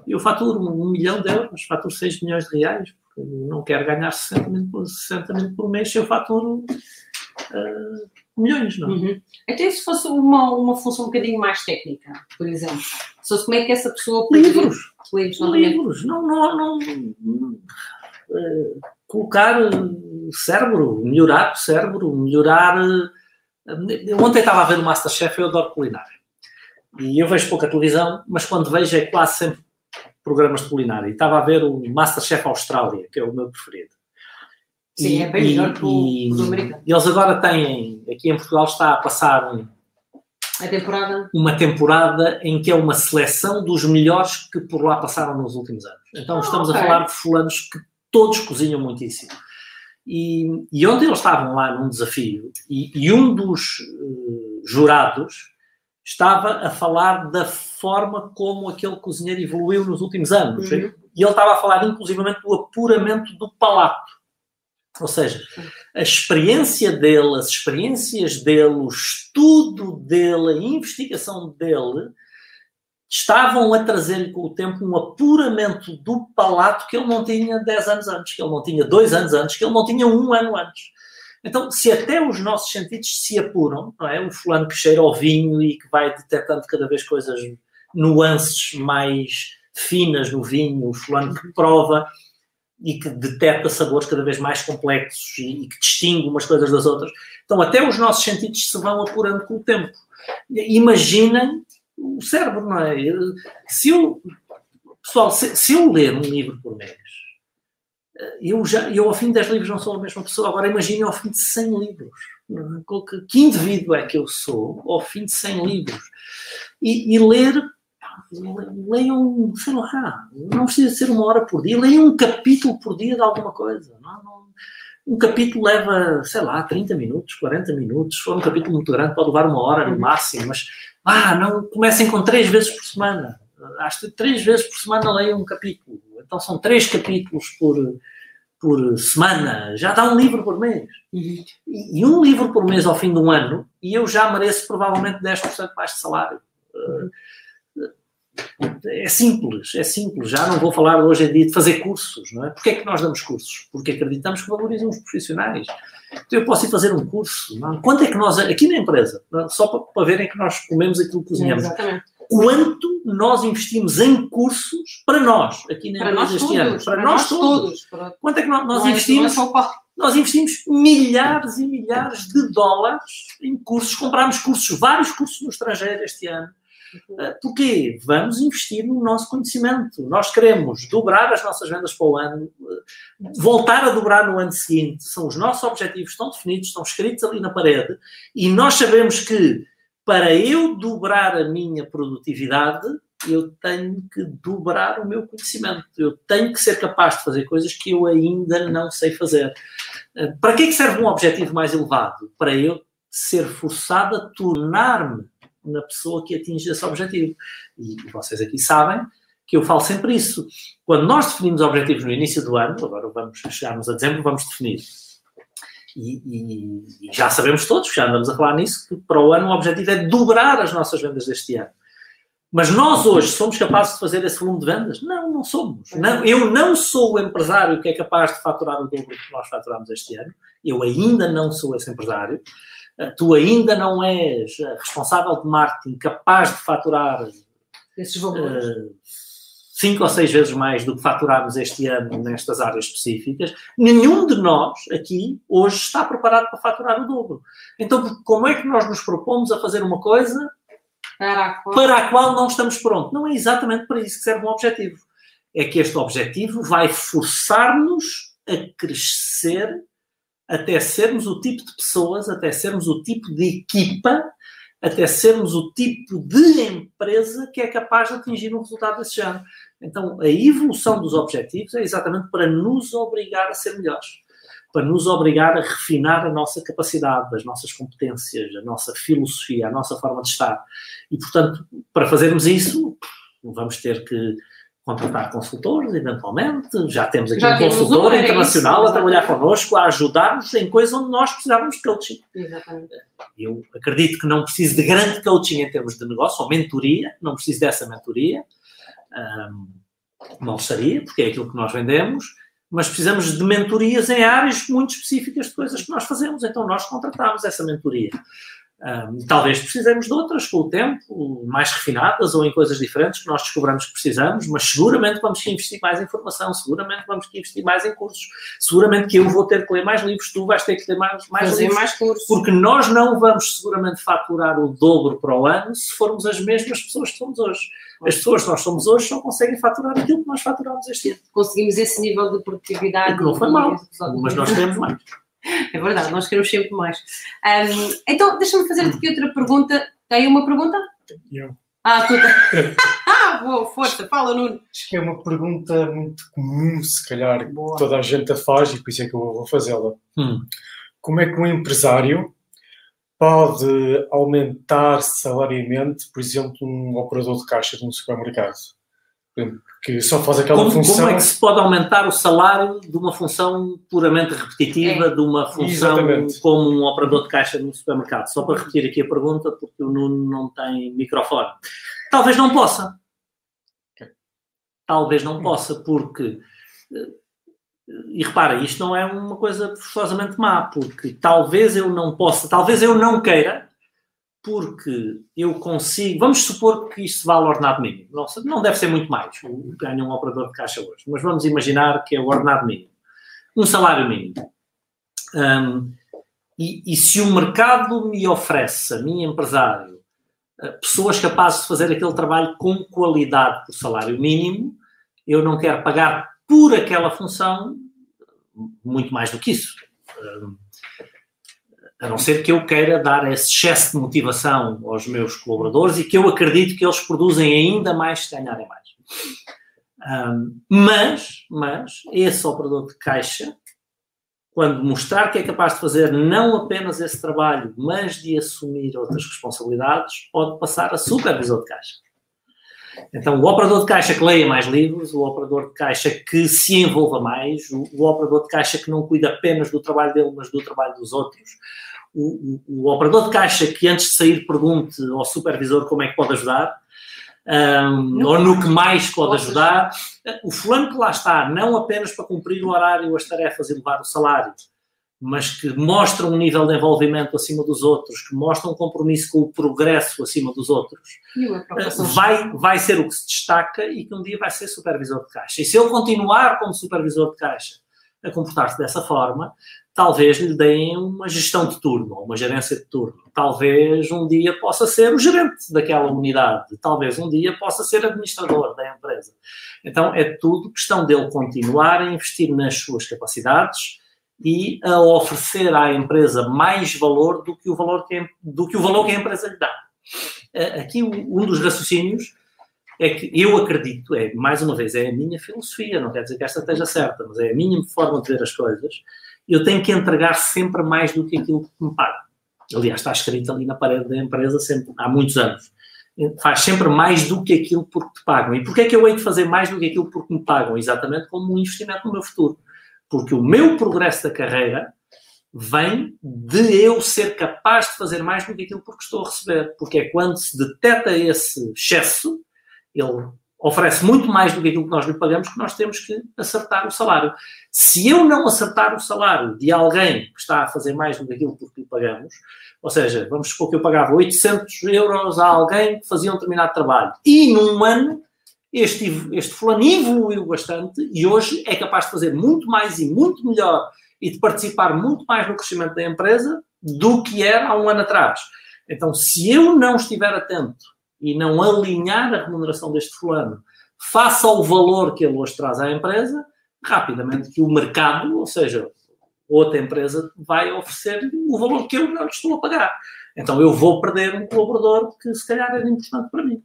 Eu faturo um milhão de euros, faturo 6 milhões de reais, porque não quero ganhar 60 mil, 60 mil por mês se eu faturo uh, milhões, não é? Uhum. Então, e se fosse uma, uma função um bocadinho mais técnica, por exemplo? Se fosse como é que essa pessoa. Livros. Livros, novamente. Livros. Não, não, não, não, eh, colocar o cérebro, melhorar o cérebro, melhorar. eh, Ontem estava a ver o Masterchef, eu adoro culinária. E eu vejo pouca televisão, mas quando vejo é quase sempre programas de culinária. E estava a ver o Masterchef Austrália, que é o meu preferido. Sim, E- é bem e- melhor que o, e do americano. Eles agora têm, aqui em Portugal está a passar um- temporada... uma temporada em que é uma seleção dos melhores que por lá passaram nos últimos anos. Então Ah, estamos ok. a falar de fulanos que todos cozinham muitíssimo. E, e ontem eles estavam lá num desafio e, e um dos eh, jurados estava a falar da forma como aquele cozinheiro evoluiu nos últimos anos. Uhum. E ele estava a falar inclusivamente do apuramento do palato. Ou seja, a experiência dele, as experiências dele, o estudo dele, a investigação dele, estavam a trazer-lhe com o tempo um apuramento do palato que ele não tinha 10 anos antes, que ele não tinha 2 anos antes, que ele não tinha um ano antes. Então, se até os nossos sentidos se apuram, não é? O fulano que cheira ao vinho e que vai detectando cada vez coisas, nuances mais finas no vinho, o fulano que prova e que detecta sabores cada vez mais complexos e, e que distingue umas coisas das outras. Então, até os nossos sentidos se vão apurando com o tempo. Imaginem o cérebro, não é? Se eu, pessoal, se, se eu ler um livro por mês, eu, já, eu ao fim de 10 livros não sou a mesma pessoa. Agora imaginem ao fim de 100 livros. é? Que, indivíduo é que eu sou ao fim de 100 livros? E, e ler, leiam, sei lá, não precisa ser uma hora por dia, leiam um capítulo por dia de alguma coisa. Não, não, um capítulo leva, sei lá, 30 minutos, 40 minutos. Se for um capítulo muito grande, pode levar uma hora no Uhum. máximo, mas ah, não comecem com três vezes por semana. Acho que três vezes por semana leiam um capítulo. Então são três capítulos por, por semana. Já dá um livro por mês. Uhum. E, e um livro por mês ao fim de um ano, e eu já mereço provavelmente 10% mais de salário. Eh, É simples, é simples. Já não vou falar hoje em dia de fazer cursos, não é? Porquê é que nós damos cursos? Porque acreditamos que valorizam os profissionais. Então eu posso ir fazer um curso. Não? é? Quanto é que nós, aqui na empresa, é? só para, para verem que nós comemos aquilo que cozinhamos, Exatamente. quanto nós investimos em cursos para nós, aqui na Para empresa nós este todos. ano? Para, nós, todos. Para- Quanto é que nós, nós é- investimos? nós investimos milhares e milhares de dólares em cursos, comprámos cursos, vários cursos no estrangeiro este ano. Uh, Porquê? Vamos investir no nosso conhecimento. Nós queremos dobrar as nossas vendas para o ano, uh, voltar a dobrar no ano seguinte. São os nossos objetivos, estão definidos, estão escritos ali na parede, e nós sabemos que para eu dobrar a minha produtividade, eu tenho que dobrar o meu conhecimento. Eu tenho que ser capaz de fazer coisas que eu ainda não sei fazer. Uh, Para que é que serve um objetivo mais elevado? Para eu ser forçado a tornar-me na pessoa que atinge esse objetivo. E vocês aqui sabem que eu falo sempre isso. Quando nós definimos objetivos no início do ano, agora vamos chegarmos a dezembro, vamos definir. E, e- e já sabemos todos, já andamos a falar nisso, que para o ano o objetivo é dobrar as nossas vendas deste ano. Mas nós hoje somos capazes de fazer esse volume de vendas? Não, não somos. Não, eu não sou o empresário que é capaz de faturar o dobro que nós faturamos este ano. Eu ainda não sou esse empresário. Tu ainda não és uh, responsável de marketing capaz de faturar Esses valores. uh, cinco ou seis vezes mais do que faturámos este ano nestas áreas específicas. Nenhum de nós aqui hoje está preparado para faturar o dobro. Então, como é que nós nos propomos a fazer uma coisa Caraca. para a qual não estamos prontos. Não é exatamente para isso que serve um objetivo. É que este objetivo vai forçar-nos a crescer até sermos o tipo de pessoas, até sermos o tipo de equipa, até sermos o tipo de empresa que é capaz de atingir um resultado desse género. Então, a evolução dos objetivos é exatamente para nos obrigar a ser melhores para nos obrigar a refinar a nossa capacidade, as nossas competências, a nossa filosofia, a nossa forma de estar. E, portanto, para fazermos isso, vamos ter que contratar consultores, eventualmente. Já temos aqui Já um temos consultor um, era internacional isso, a trabalhar connosco, a ajudar-nos em coisas onde nós precisávamos de coaching. Exatamente. Eu acredito que não preciso de grande coaching em termos de negócio, ou mentoria, não preciso dessa mentoria. Ahm, não gostaria, porque é aquilo que nós vendemos, mas precisamos de mentorias em áreas muito específicas de coisas que nós fazemos. Então nós contratamos essa mentoria. Um, talvez precisemos de outras com o tempo, mais refinadas ou em coisas diferentes que nós descobramos que precisamos, mas seguramente vamos que investir mais em informação, seguramente vamos que investir mais em cursos, seguramente que eu vou ter que ler mais livros, tu vais ter que ler mais, mais Fazer livros, mais cursos. porque nós não vamos seguramente faturar o dobro para o ano se formos as mesmas pessoas que somos hoje. As pessoas que nós somos hoje só conseguem faturar aquilo que nós faturamos este ano. Conseguimos esse nível de produtividade. O que não foi mal, mas nós queremos mais. É verdade, nós queremos sempre mais. Um, então, deixa-me fazer-te aqui outra pergunta. Tem uma pergunta? Eu. Ah, tu Ah, boa, força, fala, Nuno. Acho que é uma pergunta muito comum, se calhar, Boa. que toda a gente a faz e por isso é que eu vou fazê-la. Hum. Como é que um empresário pode aumentar salariamente, por exemplo, um operador de caixa de um supermercado? Que só faz aquela Como, função. como é que se pode aumentar o salário de uma função puramente repetitiva, de uma função Exatamente. como um operador de caixa no supermercado? Só para repetir aqui a pergunta, porque o Nuno não tem microfone. Talvez não possa. Talvez não possa, porque. eh, E repara, isto não é uma coisa forçosamente má, porque talvez eu não possa, talvez eu não queira, porque eu consigo. Vamos supor que isto vale ordenado mínimo. Não, não deve ser muito mais ganha um operador de caixa hoje, mas vamos imaginar que é o ordenado mínimo. Um salário mínimo. Hum, e, e se o mercado me oferece, a mim empresário, eh, pessoas capazes de fazer aquele trabalho com qualidade por salário mínimo, eu não quero pagar por aquela função muito mais do que isso. Hum, a não ser que eu queira dar esse excesso de motivação aos meus colaboradores e que eu acredito que eles produzem ainda mais se ganharem mais. Hum, mas, mas, esse operador de caixa, quando mostrar que é capaz de fazer não apenas esse trabalho, mas de assumir outras responsabilidades, pode passar a supervisor de caixa. Então, o operador de caixa que leia mais livros, o operador de caixa que se envolva mais, o, o operador de caixa que não cuida apenas do trabalho dele, mas do trabalho dos outros, o, o- operador de caixa que antes de sair pergunte ao supervisor como é que pode ajudar, ahm, ou no que mais pode ajudar, o fulano que lá está, não apenas para cumprir o horário, as tarefas e levar o salário, mas que mostra um nível de envolvimento acima dos outros, que mostra um compromisso com o progresso acima dos outros, preocupação. vai, vai ser o que se destaca e que um dia vai ser supervisor de caixa. E se ele continuar como supervisor de caixa a comportar-se dessa forma, talvez lhe deem uma gestão de turno, uma gerência de turno. Talvez um dia possa ser o gerente daquela unidade. Talvez um dia possa ser administrador da empresa. Então é tudo questão dele continuar a investir nas suas capacidades e a oferecer à empresa mais valor do que o valor que do que o valor que a empresa lhe dá. Eh, Aqui um dos raciocínios é que eu acredito, é mais uma vez, é a minha filosofia, não quer dizer que esta esteja certa, mas é a minha forma de ver as coisas. Eu tenho que entregar sempre mais do que aquilo que me paga. Aliás, está escrito ali na parede da empresa sempre, há muitos anos. Faz sempre mais do que aquilo por que te pagam. E porquê é que eu hei de fazer mais do que aquilo por que me pagam? Exatamente como um investimento no meu futuro. Porque o meu progresso da carreira vem de eu ser capaz de fazer mais do que aquilo por que estou a receber. Porque é quando se detecta esse excesso, ele oferece muito mais do que aquilo que nós lhe pagamos, que nós temos que acertar o salário. Se eu não acertar o salário de alguém que está a fazer mais do que aquilo que lhe pagamos, ou seja, vamos supor que eu pagava 800 euros a alguém que fazia um determinado trabalho, e num ano este, este fulano evoluiu bastante e hoje é capaz de fazer muito mais e muito melhor e de participar muito mais no crescimento da empresa do que era há um ano atrás. Então, se eu não estiver atento e não alinhar a remuneração deste fulano face ao valor que ele hoje traz à empresa, rapidamente que o mercado, ou seja, outra empresa, vai oferecer o valor que eu não estou a pagar. Então eu vou perder um colaborador que se calhar era importante para mim.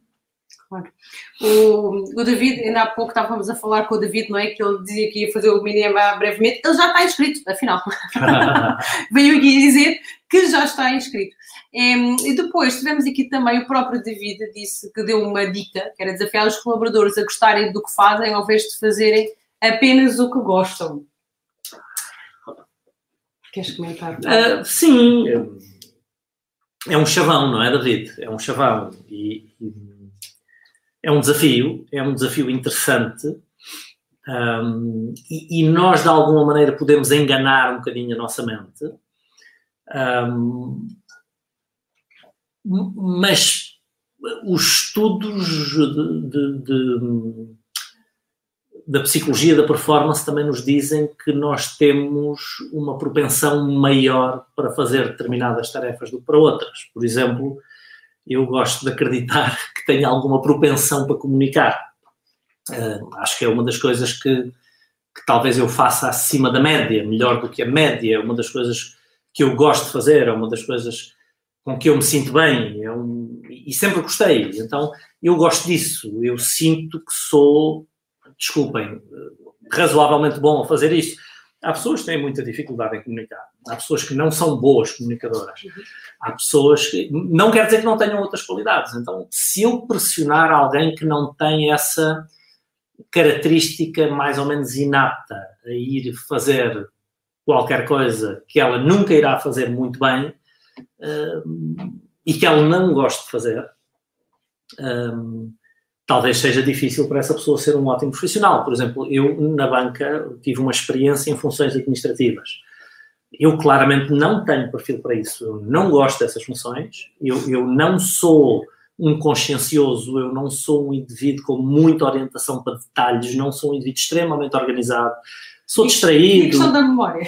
O, o David, ainda há pouco estávamos a falar com o David, não é? Que ele dizia que ia fazer o Minima brevemente. Ele já está inscrito, afinal. Veio aqui dizer que já está inscrito. E depois tivemos aqui também o próprio David, disse que deu uma dica, que era desafiar os colaboradores a gostarem do que fazem ao invés de fazerem apenas o que gostam. Queres comentar? Ah, sim, é um chavão, não é, David? É um chavão. E, e é um desafio, é um desafio interessante, Um, e, e, nós, de alguma maneira, podemos enganar um bocadinho a nossa mente. Um, mas os estudos de, de, de, da psicologia da performance também nos dizem que nós temos uma propensão maior para fazer determinadas tarefas do que para outras. Por exemplo, eu gosto de acreditar que tenho alguma propensão para comunicar. Uh, acho que é uma das coisas que, que, talvez eu faça acima da média, melhor do que a média, é uma das coisas que eu gosto de fazer, é uma das coisas com que eu me sinto bem, é e sempre gostei. Então, eu gosto disso, eu sinto que sou, desculpem, razoavelmente bom a fazer isso. Há pessoas que têm muita dificuldade em comunicar, há pessoas que não são boas comunicadoras, há pessoas que. Não quer dizer que não tenham outras qualidades. Então, se eu pressionar alguém que não tem essa característica mais ou menos inapta a ir fazer qualquer coisa que ela nunca irá fazer muito bem uh, e que ela não gosta de fazer, um, talvez seja difícil para essa pessoa ser um ótimo profissional. Por exemplo, eu na banca tive uma experiência em funções administrativas. Eu claramente não tenho perfil para isso. Eu não gosto dessas funções. Eu, eu não sou um consciencioso, eu não sou um indivíduo com muita orientação para detalhes, não sou um indivíduo extremamente organizado, sou distraído. E a questão da memória?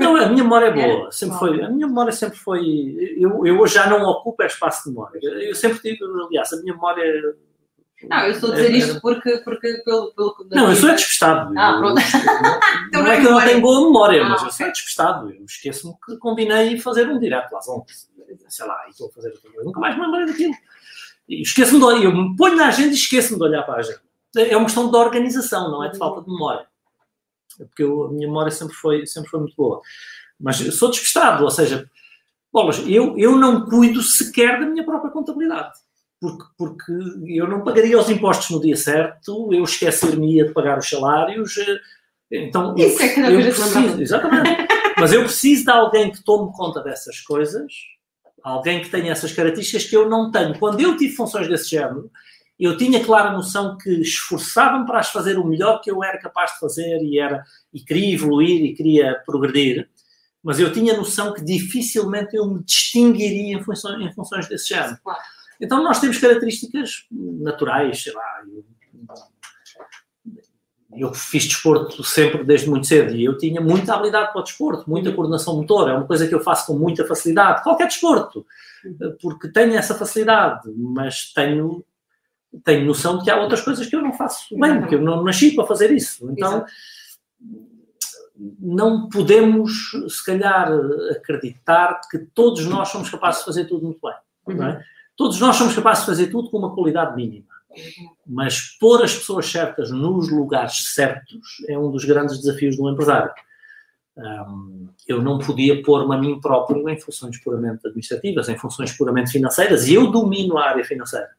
Não, a minha memória é boa, sempre foi, a minha memória sempre foi, eu, eu já não ocupo espaço de memória, eu sempre tive, aliás, a minha memória não, eu estou a dizer é, isto porque, porque pelo, pelo Não, eu sou é despistado. Ah, pronto. Eu, não, é que eu não tenho boa memória, ah, mas eu sou é despistado. Eu esqueço-me que combinei fazer um direto às 11, sei lá, e estou a fazer outra coisa. Nunca mais me lembrei daquilo. Esqueço-me de olhar, eu me ponho na agenda e esqueço-me de olhar para a agenda. É uma questão de organização, não é de falta de memória. Porque eu, a minha memória sempre foi, sempre foi muito boa. Mas eu sou despistado, ou seja, bolas, eu, eu não cuido sequer da minha própria contabilidade. Porque, porque eu não pagaria os impostos no dia certo, eu esquecer-me de pagar os salários. Eh, então, Isso eu, é que não eu preciso, Exatamente. Mas eu preciso de alguém que tome conta dessas coisas alguém que tenha essas características que eu não tenho. Quando eu tive funções desse género, eu tinha clara noção que esforçava-me para as fazer o melhor que eu era capaz de fazer e, era, e queria evoluir e queria progredir, mas eu tinha noção que dificilmente eu me distinguiria em funções, em funções desse género. Então nós temos características naturais, sei lá, eu, eu fiz desporto sempre desde muito cedo e eu tinha muita habilidade para o desporto, muita coordenação motora, é uma coisa que eu faço com muita facilidade, qualquer desporto, porque tenho essa facilidade, mas tenho, tenho noção de que há outras coisas que eu não faço bem, que eu não nasci para fazer isso. Então, Exato. não podemos, se calhar, acreditar que todos nós somos capazes de fazer tudo muito bem. Uhum. É? Todos nós somos capazes de fazer tudo com uma qualidade mínima. Mas pôr as pessoas certas nos lugares certos é um dos grandes desafios do empresário. Um, eu não podia pôr-me a mim próprio em funções puramente administrativas, em funções puramente financeiras, e eu domino a área financeira.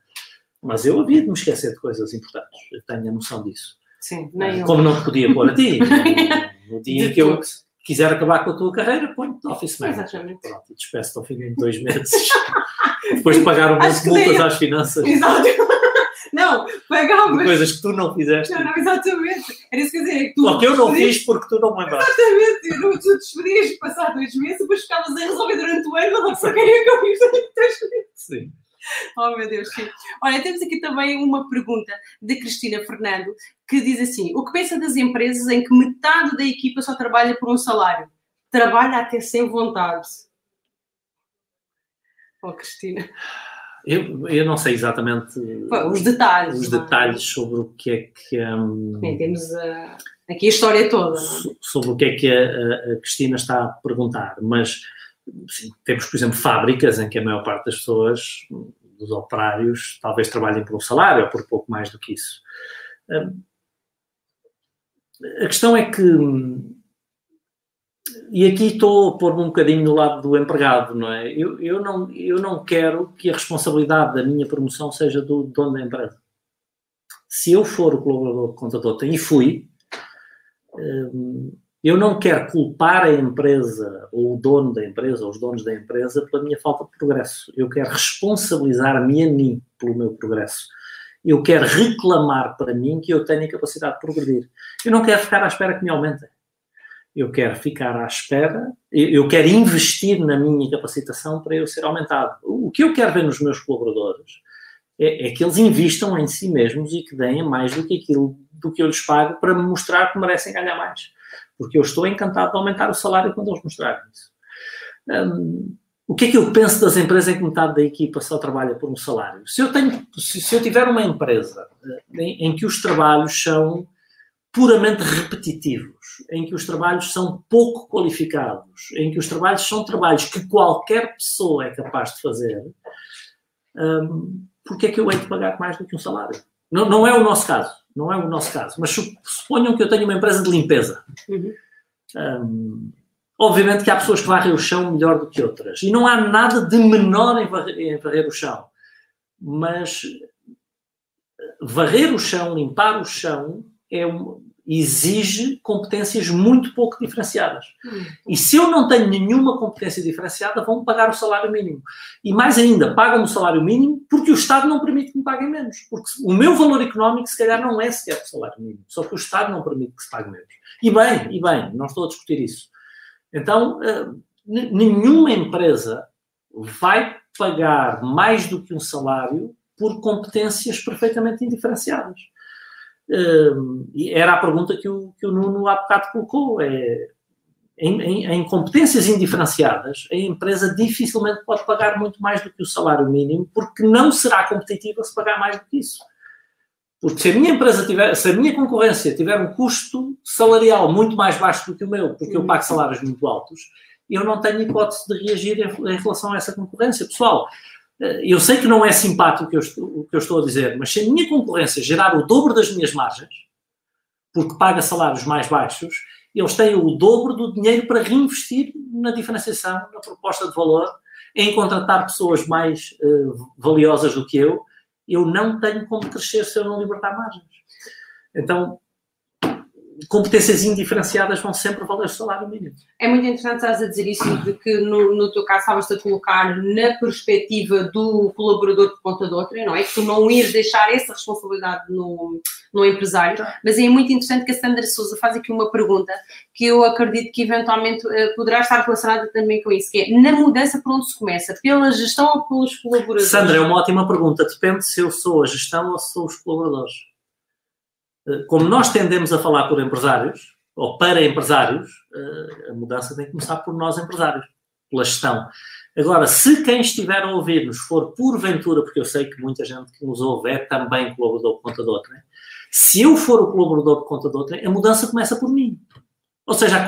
Mas eu havia de me esquecer de coisas importantes, eu tenho a noção disso. Sim, nem Como não te podia pôr a ti. no dia em que eu quiser acabar com a tua carreira, põe-te office manager. Exatamente. Pronto, e despeço-te ao fim de dois meses. Depois de pagar um monte de multas às finanças. Exato. Não, pagava. Coisas que tu não fizeste. Não, não, exatamente. Era isso que eu dizia. Tu Ou que eu não fiz porque tu não me lembraste. Exatamente. Tu, tu despedias passar dois meses, depois ficavas a resolver durante o ano, não saberia que eu fiz durante três meses. Sim. Oh, meu Deus, sim. Olha, temos aqui também uma pergunta de Cristina Fernando, que diz assim: O que pensa das empresas em que metade da equipa só trabalha por um salário? Trabalha até sem vontade. Oh, Cristina. Eu, eu não sei exatamente os detalhes, os é? detalhes sobre o que é que. Um, Bem, temos uh, aqui a história toda. So, sobre o que é que a, a, Cristina está a perguntar, mas sim, temos, por exemplo, fábricas em que a maior parte das pessoas, dos operários, talvez trabalhem por um salário ou por pouco mais do que isso. Um, a questão é que e aqui estou a pôr-me um bocadinho no lado do empregado, não é? Eu, eu, não, eu não quero que a responsabilidade da minha promoção seja do dono da empresa. Se eu for o colaborador contador, e fui, hum, eu não quero culpar a empresa ou o dono da empresa ou os donos da empresa pela minha falta de progresso. Eu quero responsabilizar-me a mim pelo meu progresso. Eu quero reclamar para mim que eu tenho a capacidade de progredir. Eu não quero ficar à espera que me aumentem. Eu quero ficar à espera, eu quero investir na minha capacitação para eu ser aumentado. O que eu quero ver nos meus colaboradores é, é que eles investam em si mesmos e que deem mais do que aquilo do que eu lhes pago para me mostrar que merecem ganhar mais. Porque eu estou encantado de aumentar o salário quando eles mostrarem isso. Um, o que é que eu penso das empresas em que metade da equipa só trabalha por um salário? Se eu, tenho, se eu tiver uma empresa eh, em, em que os trabalhos são puramente repetitivos, em que os trabalhos são pouco qualificados, em que os trabalhos são trabalhos que qualquer pessoa é capaz de fazer, um, porque é que eu hei de pagar mais do que um salário? Não, não é o nosso caso, não é o nosso caso, mas suponham que eu tenho uma empresa de limpeza. Uhum. Um, Obviamente que há pessoas que varrem o chão melhor do que outras. E não há nada de menor em varrer, em varrer o chão. Mas varrer o chão, limpar o chão, é um, exige competências muito pouco diferenciadas. Hum. E se eu não tenho nenhuma competência diferenciada, vão pagar o salário mínimo. E mais ainda, pagam o salário mínimo porque o Estado não permite que me paguem menos. Porque o meu valor económico, se calhar, não é sequer o salário mínimo. Só que o Estado não permite que se pague menos. E bem, e bem, não estou a discutir isso. Então, eh, nenhuma empresa vai pagar mais do que um salário por competências perfeitamente indiferenciadas. Eh, era a pergunta que o, que o Nuno há bocado colocou. É, em, em, em, competências indiferenciadas, a empresa dificilmente pode pagar muito mais do que o salário mínimo, porque não será competitiva se pagar mais do que isso. Porque se a minha empresa tiver, se a minha concorrência tiver um custo salarial muito mais baixo do que o meu, porque eu pago salários muito altos, eu não tenho hipótese de reagir em, relação a essa concorrência. Pessoal, eu sei que não é simpático o que, eu estou, o que eu estou a dizer, mas se a minha concorrência gerar o dobro das minhas margens, porque paga salários mais baixos, eles têm o dobro do dinheiro para reinvestir na diferenciação, na proposta de valor, em contratar pessoas mais uh, valiosas do que eu, eu não tenho como crescer se eu não libertar margens. Então, competências indiferenciadas vão sempre valer o salário mínimo. É muito interessante estás a dizer isso, de que no, no teu caso estavas a colocar na perspectiva do colaborador por conta de outra, não é? Que tu não ires deixar essa responsabilidade no, no empresário, mas é muito interessante que a Sandra Souza faz aqui uma pergunta que eu acredito que eventualmente uh, poderá estar relacionada também com isso, que é na mudança por onde se começa? Pela gestão ou pelos colaboradores? Sandra, é uma ótima pergunta. Depende se eu sou a gestão ou se sou os colaboradores. Eh, como nós tendemos a falar por empresários, ou para empresários, eh, a mudança tem que começar por nós empresários, pela gestão. Agora, se quem estiver a ouvir-nos for porventura, porque eu sei que muita gente que nos ouve é também colaborador por conta de outra, se eu for o colaborador por conta de outra, a mudança começa por mim. Ou seja,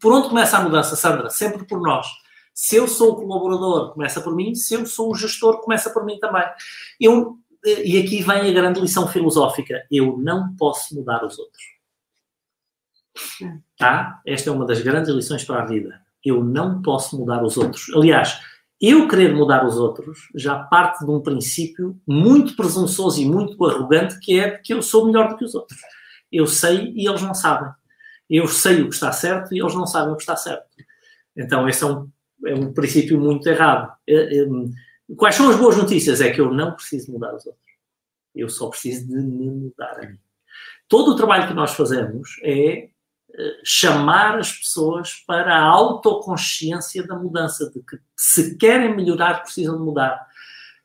por onde começa a mudança, Sandra? Sempre por nós. Se eu sou o colaborador, começa por mim. Se eu sou o gestor, começa por mim também. Eu e aqui vem a grande lição filosófica: eu não posso mudar os outros. Tá? Esta é uma das grandes lições para a vida. Eu não posso mudar os outros. Aliás, eu querer mudar os outros já parte de um princípio muito presunçoso e muito arrogante que é que eu sou melhor do que os outros. Eu sei e eles não sabem. Eu sei o que está certo e eles não sabem o que está certo. Então, esse é um, é um princípio muito errado. É, é, Quais são as boas notícias? É que eu não preciso mudar os outros. Eu só preciso de me mudar a mim. Todo o trabalho que nós fazemos é eh, chamar as pessoas para a autoconsciência da mudança, de que se querem melhorar, precisam de mudar.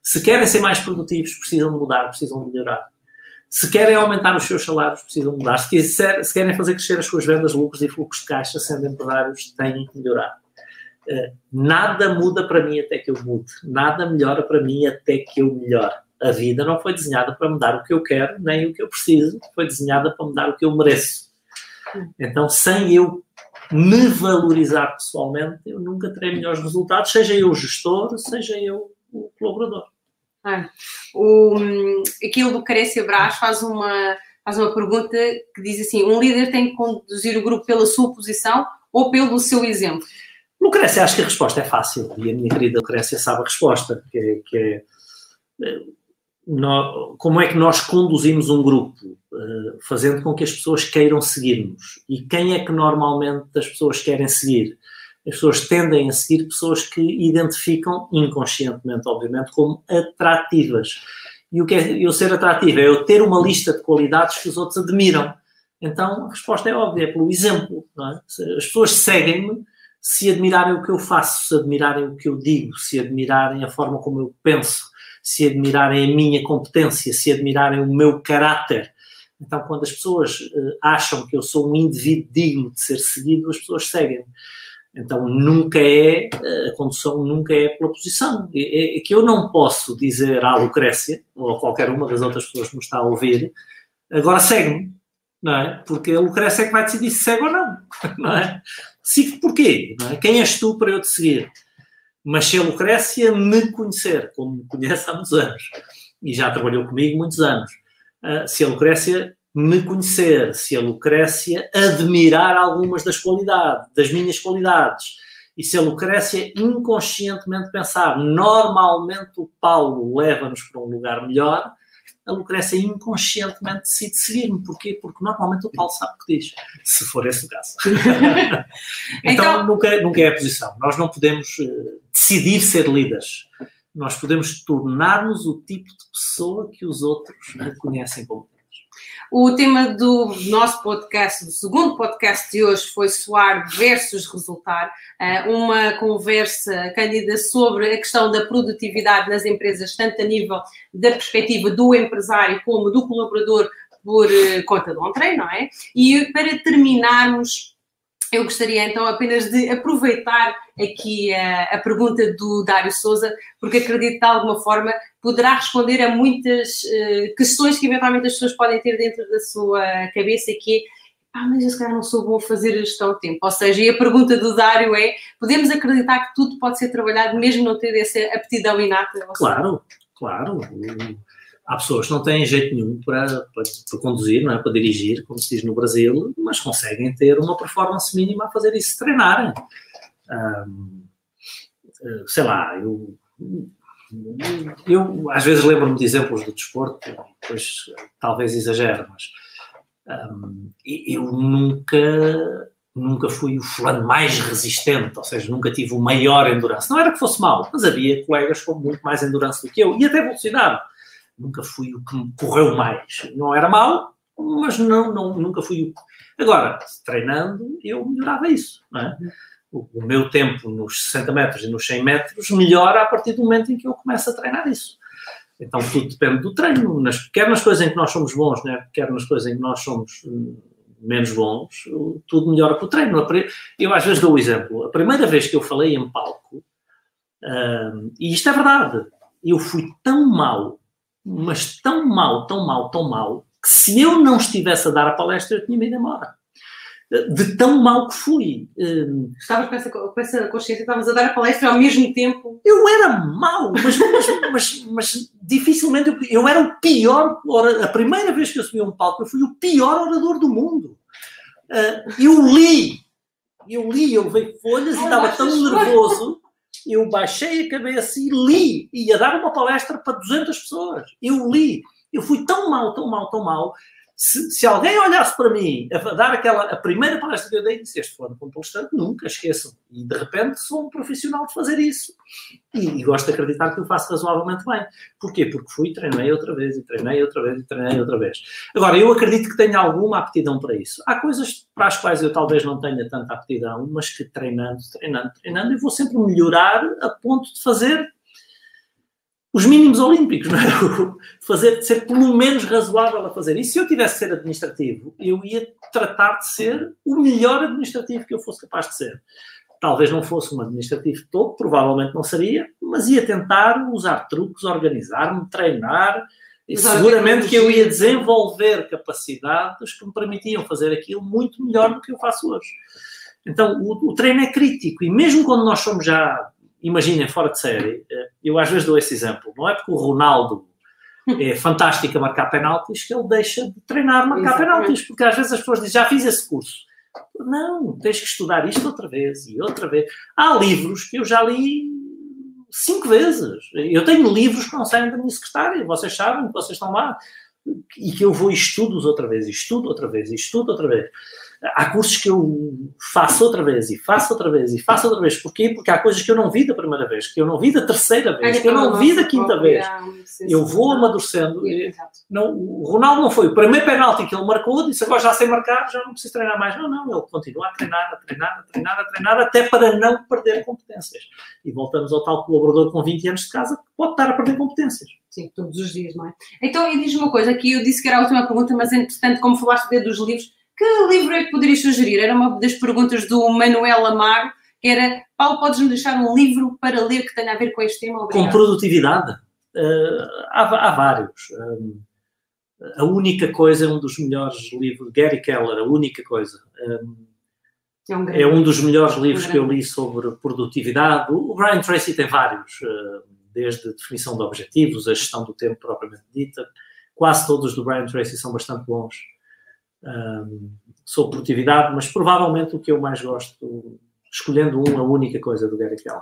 Se querem ser mais produtivos, precisam de mudar, precisam de melhorar. Se querem aumentar os seus salários, precisam mudar. Se, quiser, se querem fazer crescer as suas vendas, lucros e fluxos de caixa, sendo empresários, têm que melhorar. Nada muda para mim até que eu mude, nada melhora para mim até que eu melhore. A vida não foi desenhada para me dar o que eu quero, nem o que eu preciso, foi desenhada para me dar o que eu mereço. Então, sem eu me valorizar pessoalmente, eu nunca terei melhores resultados, seja eu o gestor, seja eu o colaborador. Ah, o, aquilo do Carécia Brás faz uma, faz uma pergunta que diz assim: um líder tem que conduzir o grupo pela sua posição ou pelo seu exemplo? Lucrécia, acho que a resposta é fácil e a minha querida Lucrécia sabe a resposta, que é, que é eh, como é que nós conduzimos um grupo, uh, fazendo com que as pessoas queiram seguir-nos. E quem é que normalmente as pessoas querem seguir? As pessoas tendem a seguir pessoas que identificam, inconscientemente, obviamente, como atrativas. E o que é eu ser atrativo? É eu ter uma lista de qualidades que os outros admiram. Então, a resposta é óbvia, é pelo exemplo. É? As pessoas seguem-me se admirarem o que eu faço, se admirarem o que eu digo, se admirarem a forma como eu penso, se admirarem a minha competência, se admirarem o meu caráter. Então, quando as pessoas uh, acham que eu sou um indivíduo digno de ser seguido, as pessoas seguem-me. Então, nunca é, eh, a condução nunca é pela posição. É, é, que eu não posso dizer à Lucrécia, ou a qualquer uma das outras pessoas que me está a ouvir, agora segue-me, não é? Porque a Lucrécia é que vai decidir se segue ou não, não é? Sigo porquê? É? Quem és tu para eu te seguir? Mas se a Lucrécia me conhecer, como me conhece há muitos anos, e já trabalhou comigo muitos anos, uh, se a Lucrécia me conhecer, se a Lucrécia admirar algumas das qualidades, das minhas qualidades, e se a Lucrécia inconscientemente pensar, normalmente o Paulo leva-nos para um lugar melhor, a Lucrécia inconscientemente decide seguir-me. Porquê? Porque normalmente o Paulo sabe o que diz, se for esse o caso. então, então, nunca, nunca é a posição. Nós não podemos uh, decidir ser líderes. Nós podemos tornar-nos o tipo de pessoa que os outros reconhecem como o tema do nosso podcast, do segundo podcast de hoje, foi soar versus resultar. Eh, uma conversa cândida sobre a questão da produtividade nas empresas, tanto a nível da perspectiva do empresário como do colaborador por eh, conta do Entrei, não é? E para terminarmos eu gostaria então apenas de aproveitar aqui a, a, pergunta do Dário Souza, porque acredito de alguma forma poderá responder a muitas uh, questões que eventualmente as pessoas podem ter dentro da sua cabeça, que é ah, mas eu se calhar não sou bom a fazer a gestão do tempo. Ou seja, e a pergunta do Dário é: podemos acreditar que tudo pode ser trabalhado mesmo não ter essa aptidão inata? Claro, claro há pessoas que não têm jeito nenhum para, para, para, conduzir, não é? para dirigir, como se diz no Brasil, mas conseguem ter uma performance mínima a fazer isso se treinarem. Um, eh, sei lá, eu, eu às vezes lembro-me de exemplos do desporto, depois talvez exagero, mas um, eu nunca nunca fui o fulano mais resistente, ou seja, nunca tive o maior endurance. Não era que fosse mal, mas havia colegas com muito mais endurance do que eu, e até velocidade nunca fui o que me correu mais. Não era mal, mas não, não, nunca fui o. Agora, treinando, eu melhorava isso. É? O, meu tempo nos 60 metros e nos 100 metros melhora a partir do momento em que eu começo a treinar isso. Então tudo depende do treino, nas, quer nas coisas em que nós somos bons, né? quer nas coisas em que nós somos hum, menos bons, tudo melhora com o treino. Eu às vezes dou o exemplo. A primeira vez que eu falei em palco, hum, e isto é verdade, eu fui tão mal mas tão mal, tão mal, tão mal, que se eu não estivesse a dar a palestra, eu tinha me ido. De tão mal que fui. Hum, estavas com essa, com essa consciência, estavas a dar a palestra ao mesmo tempo. Eu era mau, mas, mas, mas, mas, dificilmente. Eu, eu, era o pior. A primeira vez que eu subi a um palco, eu fui o pior orador do mundo. Uh, eu li, eu li, eu veio folhas e estava tão nervoso eu baixei a cabeça e li. Ia dar uma palestra para 200 pessoas. Eu li. Eu fui tão mal, tão mal, tão mal, se, se, alguém olhasse para mim a dar aquela a primeira palestra que eu dei, disse: Este fulano palestrante, nunca esqueçam. E de repente sou um profissional de fazer isso. E, e, gosto de acreditar que eu faço razoavelmente bem. Porquê? Porque fui, treinei outra vez, e treinei outra vez, e treinei outra vez. Agora, eu acredito que tenho alguma aptidão para isso. Há coisas para as quais eu talvez não tenha tanta aptidão, mas que treinando, treinando, treinando, eu vou sempre melhorar a ponto de fazer os mínimos olímpicos, não é? Fazer, ser pelo menos razoável a fazer. E se eu tivesse de ser administrativo, eu ia tratar de ser o melhor administrativo que eu fosse capaz de ser. Talvez não fosse um administrativo todo, provavelmente não seria, mas ia tentar usar truques, organizar-me, treinar, e seguramente que eu ia desenvolver capacidades que me permitiam fazer aquilo muito melhor do que eu faço hoje. Então, o, o treino é crítico, e mesmo quando nós somos já imaginem, fora de série, eh, eu às vezes dou esse exemplo, não é porque o Ronaldo é fantástico a marcar penaltis que ele deixa de treinar marcar Exatamente. penaltis, porque às vezes as pessoas dizem, já fiz esse curso. Não, tens que estudar isto outra vez e outra vez. Há livros que eu já li cinco vezes. Eu tenho livros que não saem da minha secretária, vocês sabem que vocês estão lá, e que eu vou e estudo outra vez, estudo outra vez, estudo outra vez. Há cursos que eu faço outra vez e faço outra vez e faço outra vez. Porquê? Porque há coisas que eu não vi da primeira vez, que eu não vi da terceira vez, que eu não vi da quinta vez. Eu vou amadurecendo. Não, o Ronaldo não foi o primeiro penalti que ele marcou, disse agora já sei marcar, já não preciso treinar mais. Não, não, ele continua a treinar, a treinar, a treinar, a treinar, até para não perder competências. E voltamos ao tal colaborador com 20 anos de casa que pode estar a perder competências. Sim, todos os dias, não é? Então, e diz-me uma coisa, aqui eu disse que era a última pergunta, mas entretanto, como falaste dos livros, que livro é que poderias sugerir? Era uma das perguntas do Manuel Amaro, que era, Paulo, podes-me deixar um livro para ler que tenha a ver com este tema? Obrigado. Com produtividade? Uh, há, há, vários. Um, a única coisa é um dos melhores livros, Gary Keller, a única coisa. Um, é, um é, um dos melhores livros que eu li sobre produtividade. O Brian Tracy tem vários, desde a definição de objetivos, a gestão do tempo propriamente dita. Quase todos do Brian Tracy são bastante bons um, sobre produtividade, mas provavelmente o que eu mais gosto, escolhendo um, a única coisa do Gary Keller.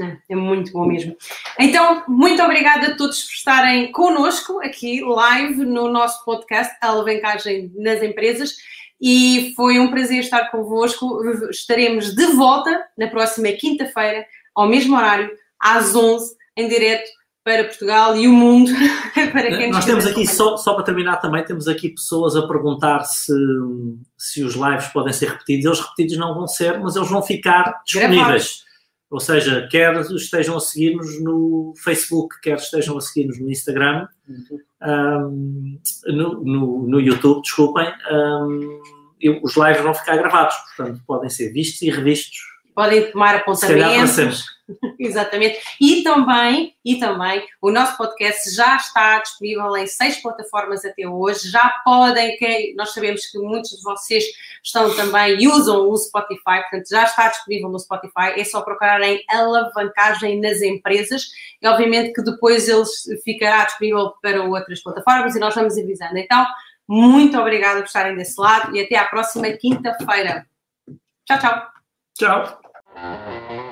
É, é muito bom mesmo. Então, muito obrigada a todos por estarem connosco aqui, live, no nosso podcast Alavancagem nas Empresas. E foi um prazer estar convosco. Estaremos de volta na próxima quinta-feira, ao mesmo horário, às 11, em direto para Portugal e o mundo para quem Nós temos aqui, só, só para terminar também, temos aqui pessoas a perguntar se, se os lives podem ser repetidos. Eles repetidos não vão ser, mas eles vão ficar disponíveis. Gravados. Ou seja, quer estejam a seguir-nos no Facebook, quer estejam a seguir-nos no Instagram, um, no, no, no, YouTube, desculpem, um, os lives vão ficar gravados, portanto podem ser vistos e revistos. Podem tomar apontamentos Exatamente. E também, e também, o nosso podcast já está disponível em seis plataformas até hoje. Já podem, que nós sabemos que muitos de vocês estão também e usam o Spotify, portanto, já está disponível no Spotify. É só procurarem alavancagem nas empresas e, obviamente, que depois ele ficará disponível para outras plataformas e nós vamos avisando. Então, muito obrigada por estarem desse lado e até à próxima quinta-feira. Tchau, tchau. Tchau.